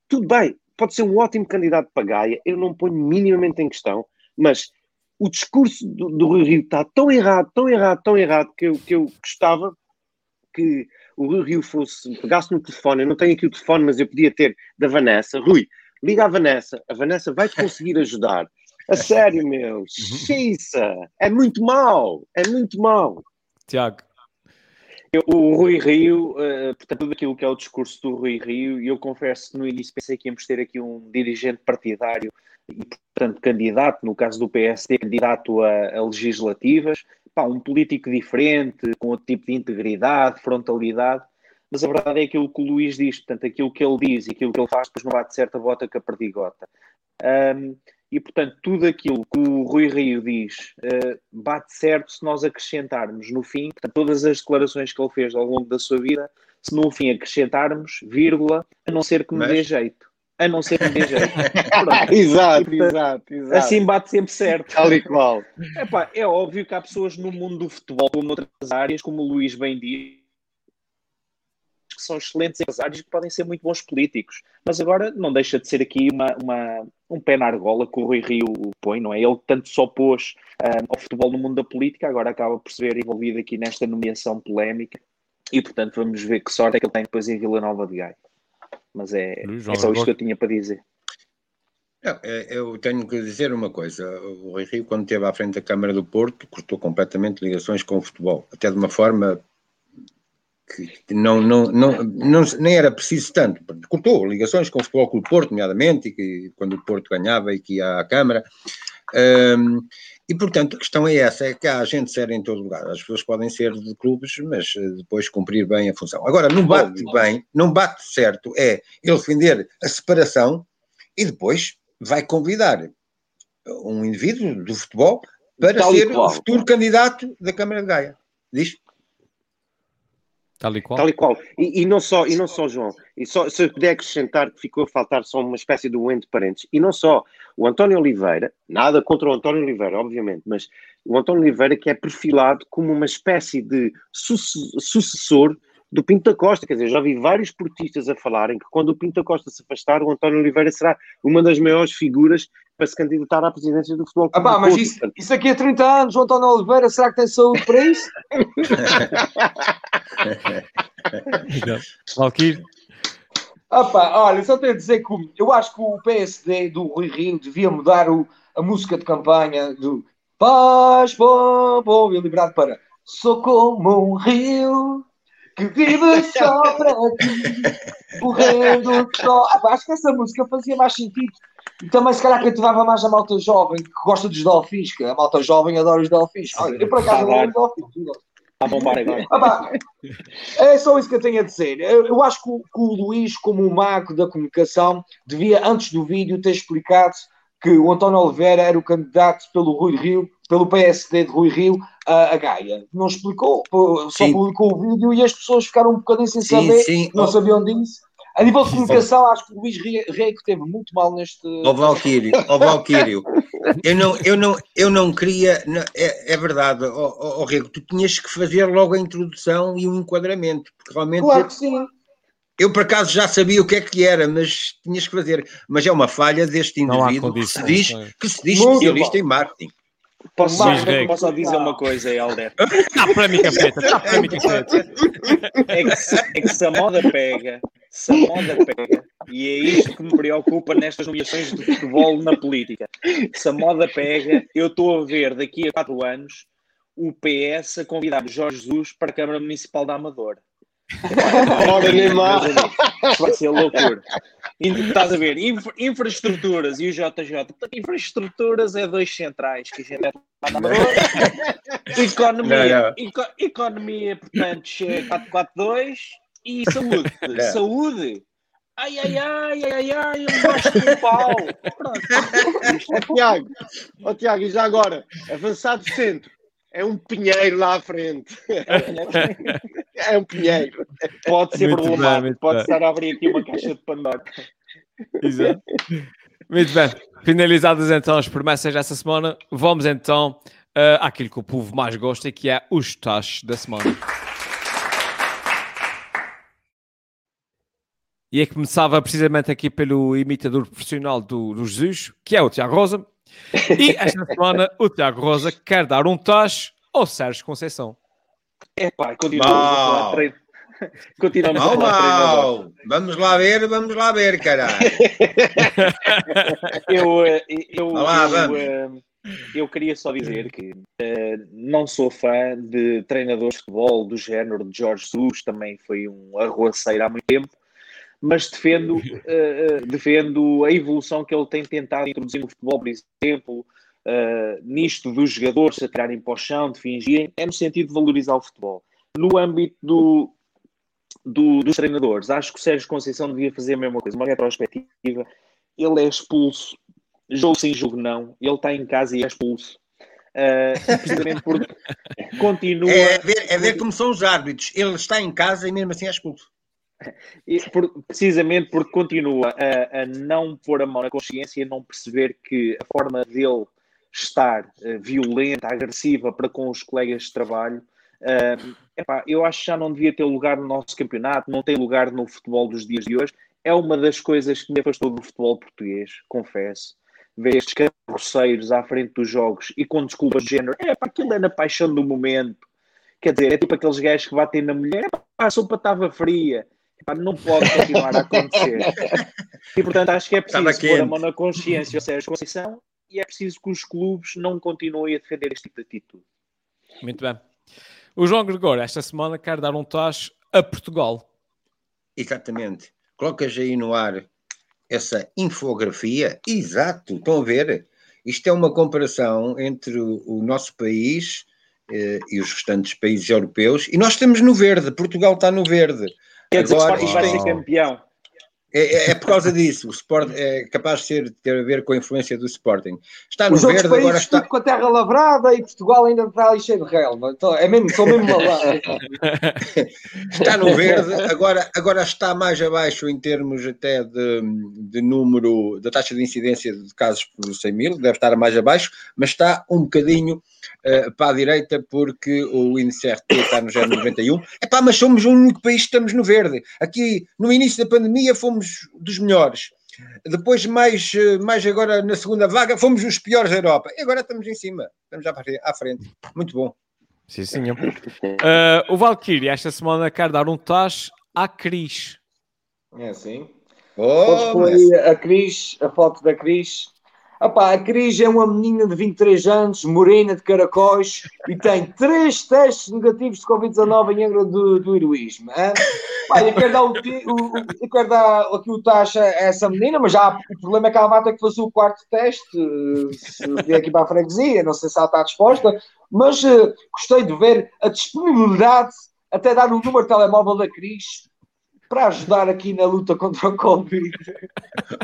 tudo bem, pode ser um ótimo candidato para Gaia, eu não ponho minimamente em questão, mas o discurso do, do Rui Rio está tão errado, tão errado, tão errado, que eu, que eu gostava que o Rui Rio fosse, pegasse no telefone, eu não tenho aqui o telefone, mas eu podia ter da Vanessa, Rui, liga à Vanessa, a Vanessa vai-te conseguir ajudar. A sério, meu, xiça, é muito mau, é muito mau. Tiago. Eu- O Rui Rio, eh, portanto, tudo aquilo que é o discurso do Rui Rio, e eu confesso que no início pensei que íamos ter aqui um dirigente partidário e, portanto, candidato, no caso do PSD, candidato a, a legislativas, pá, um político diferente, com outro tipo de integridade, frontalidade, mas a verdade é aquilo que o Luís diz, portanto, aquilo que ele diz e aquilo que ele faz, depois não bate certa bota com a perdigota. Ahm, E, portanto, tudo aquilo que o Rui Rio diz uh, bate certo se nós acrescentarmos no fim, portanto, todas as declarações que ele fez ao longo da sua vida, se no fim acrescentarmos, vírgula, a não ser que me Mas- dê jeito. A não ser que me dê jeito. Pronto. exato, E, portanto, exato, exato. Assim bate sempre certo. Tal e qual. Epá, é óbvio que há pessoas no mundo do futebol, como noutras áreas, como o Luís bem diz, que são excelentes empresários e que podem ser muito bons políticos. Mas agora não deixa de ser aqui uma, uma- um pé na argola que o Rui Rio põe, não é? Ele tanto só pôs ah, ao futebol no mundo da política, agora acaba por se ver envolvido aqui nesta nomeação polémica. E, portanto, vamos ver que sorte é que ele tem depois em Vila Nova de Gaia. Mas é, é só isto que eu tinha para dizer. Não, é, eu tenho que dizer uma coisa. O Rui Rio, quando esteve à frente da Câmara do Porto, cortou completamente ligações com o futebol, até de uma forma que não, não, não, não, nem era preciso tanto. Cortou ligações com o Futebol Clube Porto, nomeadamente, e que, quando o Porto ganhava e que ia à Câmara. Hum, e, portanto, a questão é essa, é que há gente séria em todo lugar. As pessoas podem ser de clubes, mas eh, depois cumprir bem a função. Agora, não bate bem, não bate certo, é ele defender a separação e depois vai convidar um indivíduo do futebol para Tal ser o futuro candidato da Câmara de Gaia. Diz? Tal e qual. Tal e qual. E, e não só, e não só, João, e só, se eu puder acrescentar que ficou a faltar só uma espécie de um entre parentes, e não só, o António Oliveira, nada contra o António Oliveira, obviamente, mas o António Oliveira que é perfilado como uma espécie de suce- sucessor do Pinto da Costa, quer dizer, já vi vários portistas a falarem que quando o Pinto da Costa se afastar, o António Oliveira será uma das maiores figuras para se candidatar à presidência do Futebol Ah, pá, mas isso, isso aqui a 30 anos, o António Oliveira, será que tem saúde para isso? Valkyrie. Ah, pá, olha, só tenho a dizer que eu acho que o PSD do Rui Rio devia mudar o- a música de campanha do Paz, bom, bom e liberado para Sou como um rio que vive só para ti, correndo só. Ah, acho que essa música fazia mais sentido. E também, se calhar, cativava mais a malta jovem que gosta dos delfins, que a malta jovem adora os delfins. Olha, eu por acaso Tá adoro os delfins. Está a bombar agora. Ah, pá, é só isso que eu tenho a dizer. Eu, eu acho que o, que o Luís, como um mago da comunicação, devia, antes do vídeo, ter explicado que o António Oliveira era o candidato pelo Rui Rio, pelo PSD de Rui Rio, a, a Gaia. Não explicou, só Sim. publicou o vídeo e as pessoas ficaram um bocadinho sem Sim, saber, sim. não Oh. sabiam disso. A nível de comunicação, acho que o Luís Re- Rego teve muito mal neste. Ó Valquírio, ó Valquírio, eu não, eu não, eu não queria, não, é, é verdade, ó, ó, Rego, tu tinhas que fazer logo a introdução e o enquadramento, porque realmente Claro que sim. Eu por acaso já sabia o que é que era, mas tinhas que fazer. Mas é uma falha deste indivíduo que se diz, é? que se diz Muito especialista bom. em marketing. Posso, Rego. posso só dizer uma coisa, Helder? Está polémica feita, está polémica feita. É que, se, é que se a moda pega, se a moda pega, e é isto que me preocupa nestas nomeações de futebol na política. Se a moda pega, eu estou a ver daqui a quatro anos o PS a convidar Jorge Jesus para a Câmara Municipal da Amadora. Ora, nem mal. Meus amigos, Isto vai ser loucura. Estás a ver, infra- infraestruturas e o JJ. Infraestruturas é dois centrais que a gente é. Economia, Não, não. eco- economia, portanto, é 442 e saúde. Não. Saúde. Ai, ai, ai, ai, ai, ai, eu gosto do pau. Pronto. Ó Tiago, ó Tiago, e já agora, avançado centro, é um pinheiro lá à frente. É um pinheiro. Pode ser Muito bem, problemático, muito pode bem. estar a abrir aqui uma caixa de Pandora. Exato. Muito bem. Finalizadas então as promessas dessa semana, vamos então uh, àquilo que o povo mais gosta, que é os taxos da semana. E é que começava precisamente aqui pelo imitador profissional do, do Jesus, que é o Tiago Rosa. E esta semana o Tiago Rosa quer dar um tacho ao Sérgio Conceição. É pá, a falar treino. Continuamos a Mal, falar de treinador. mal. Vamos lá ver, vamos lá ver, caralho. Eu, eh, eu, lá, eu, eh, eu queria só dizer que eh, não sou fã de treinadores de futebol do género de Jorge Jesus, também foi um arroaceiro há muito tempo, mas defendo, eh, defendo a evolução que ele tem tentado introduzir no futebol, por exemplo, eh, nisto dos jogadores se atirarem para o chão, de fingirem, é no sentido de valorizar o futebol. No âmbito do, do- dos treinadores, acho que o Sérgio Conceição devia fazer a mesma coisa, uma retrospectiva. Ele é expulso jogo sim, jogo não, ele está em casa e é expulso. Uh, precisamente porque continua. É ver, é ver como são os árbitros. Ele está em casa e mesmo assim é expulso. E por- precisamente porque continua a, a não pôr a mão na consciência e não perceber que a forma dele estar eh, violenta, agressiva para com os colegas de trabalho, eh, epá, eu acho que já não devia ter lugar no nosso campeonato, não tem lugar no futebol dos dias de hoje. É uma das coisas que me afastou do futebol português, confesso. Ver estes carroceiros à frente dos jogos e com desculpas de género, é pá, aquilo é na paixão do momento. Quer dizer, é tipo aqueles gajos que batem na mulher, "Epá, a sopa estava fria. Não pode continuar a acontecer. E portanto acho que é preciso Estava pôr a mão na consciência ao Sérgio Conceição e é preciso que os clubes não continuem a defender este tipo de atitude. Muito bem. O João Gregório, esta semana, quer dar um tacho a Portugal. Exatamente. Colocas aí no ar essa infografia. Exato, estão a ver? Isto é uma comparação entre o, o nosso país eh, e os restantes países europeus. E nós estamos no verde. Portugal está no verde. Quer dizer, Agora, o Sporting vai isto ser campeão. É, é- é por causa disso. O Sport é capaz de ser, ter a ver com a influência do Sporting. Está no Os verde, países agora está. tudo com a terra lavrada e Portugal ainda está ali cheio de relva. Então, é mesmo, são mesmo. Está no verde, agora, agora está mais abaixo em termos até de, de número, da taxa de incidência de casos por 100 mil, deve estar mais abaixo, mas está um bocadinho eh, para a direita porque o índice RT está no 0,91. Epá, mas somos o único país que estamos no verde. Aqui, no início da pandemia, fomos dos melhores. Depois, mais, eh, mais agora na segunda vaga, fomos os piores da Europa. E agora estamos em cima, estamos já para- à frente. Muito bom. Sim, senhor. Eh, o Valkyrie, esta semana, quer dar um tacho à Cris. É assim. Oh, aí a Cris, a foto da Cris. Epá, a Cris é uma menina de 23 anos, morena de caracóis e tem três testes negativos de Covid-19 em Angra do, do heroísmo. Pá, eu quero dar, o, o- eu quero dar aqui o taxa a essa menina, mas já o problema é que ela vai ter que fazer o quarto teste se vier aqui para a freguesia. Não sei se ela está disposta, mas eh, gostei de ver a disponibilidade, até dar o número de telemóvel da Cris para ajudar aqui na luta contra o Covid.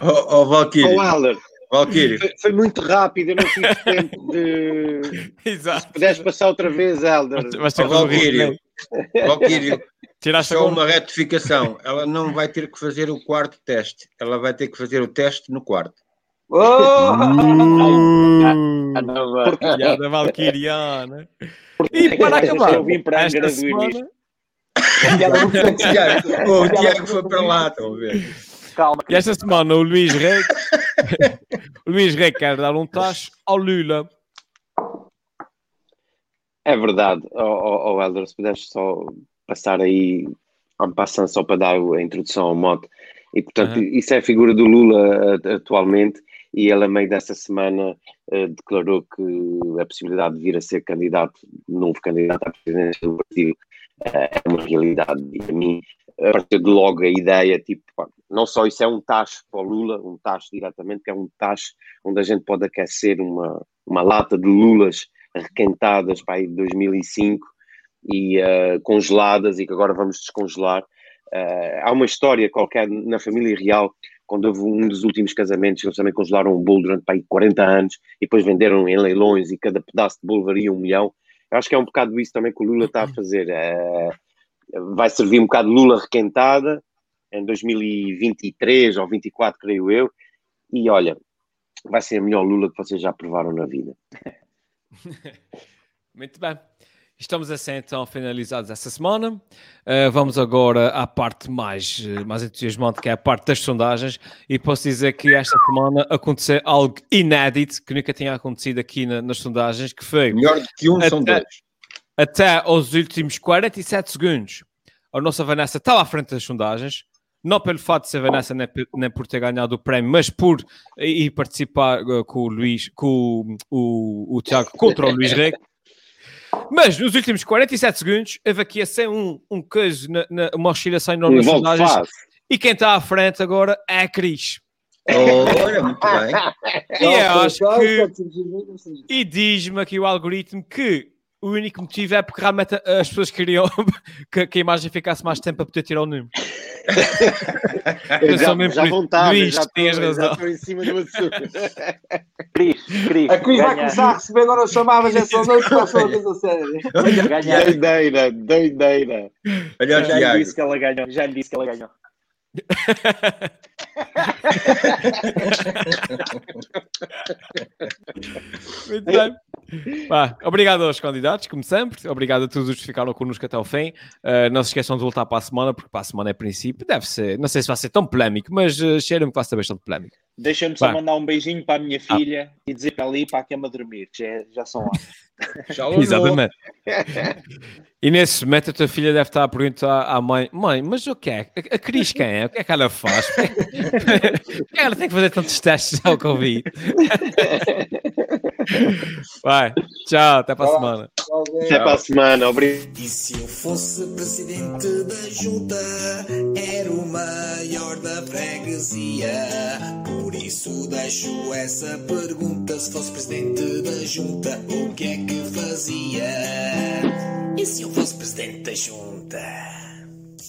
Oh, oh, Valkyrie. Oh, Valkyrie. foi, foi muito rápido, eu não tive tempo de. Exato. Se puderes passar outra vez, Helder. Vai ser Ó, Valquírio, Valquírio, Tiraste só uma retificação. Ela não vai ter que fazer o quarto teste. Ela vai ter que fazer o teste no quarto. Oh! Vai. Piada valquiriana. E para acabar, eu vir para esta semana, oh, o Tiago foi para lá, estão a ver? Calma. e esta semana o Luís Rei o Luís Rei quer dar um tacho ao Lula. É verdade, oh, oh, oh, Helder, se puderes só passar aí, um passando só para dar a introdução ao mote. E, portanto, Aham. isso é a figura do Lula eh, atualmente, e ele, a meio desta semana, eh, declarou que a possibilidade de vir a ser candidato, novo candidato à presidência do partido, eh, é uma realidade. E a mim, a partir de logo a ideia, tipo, pá, não só isso é um tacho para o Lula, um tacho diretamente, que é um tacho onde a gente pode aquecer uma, uma lata de Lulas requentadas para aí de 2005 e eh, congeladas e que agora vamos descongelar. Eh, há uma história qualquer na família real, quando houve um dos últimos casamentos, eles também congelaram um bolo durante para aí 40 anos e depois venderam em leilões e cada pedaço de bolo varia um milhão. Eu acho que é um bocado isso também que o Lula está a fazer. Eh, vai servir um bocado de Lula requentada em 2023 ou 24, creio eu. E olha, vai ser a melhor Lula que vocês já provaram na vida. Muito bem. Estamos assim então finalizados essa semana. Uh, vamos agora à parte mais, eh, mais entusiasmante, que é a parte das sondagens. E posso dizer que esta semana aconteceu algo inédito que nunca tinha acontecido aqui na- nas sondagens, que foi Melhor do que um são Até- dois. até aos últimos 47 segundos, a nossa Vanessa estava à frente das sondagens, não pelo fato de ser Vanessa nem, nem por ter ganhado o prémio, mas por ir ir participar uh, com o Luís, com o, o, o Tiago contra o Luís Rei. Mas nos últimos 47 segundos houve aqui assim um, um coisa, na, na- uma oscilação enorme Um nas sondagens. E quem está à frente agora é a Cris. Olha, muito bem. E eu acho que. E diz-me aqui o algoritmo que o único motivo é porque realmente as pessoas queriam que, que a imagem ficasse mais tempo para poder tirar o número. Eu já, mesmo já vontade, Luís, já tens estou- já razão. estou em cima do assunto. Cris, Cris, A Cris vai ganha- começar a receber agora os chamadas essa noite para a sua vez a sério. ganha- Doideira, doideira. Olha Já lhe Tiago. disse que ela ganhou, já lhe disse que ela ganhou. Muito bem. Vá, obrigado aos candidatos, como sempre. Obrigado a todos os que ficaram connosco até ao fim. Uh, não se esqueçam de voltar para a semana, porque para a semana é princípio. Deve ser, não sei se vai ser tão polémico, mas uh, cheira-me que vai ser bastante polémico. Deixa-me só mandar um beijinho para a minha filha e dizer para ali para a cama dormir, que já, já são horas. Exatamente. E nesse momento a tua filha deve estar a perguntar à mãe: Mãe, mas o que é? A a Cris quem é? O que é que ela faz? Por que ela tem que fazer tantos testes ao Covid? Vai, tchau, até para a semana. Até para a semana, obrigado. E se eu fosse presidente da junta, era o maior da freguesia. Por isso deixo essa pergunta: se fosse presidente da junta, o que é que fazia? E se eu fosse presidente da junta?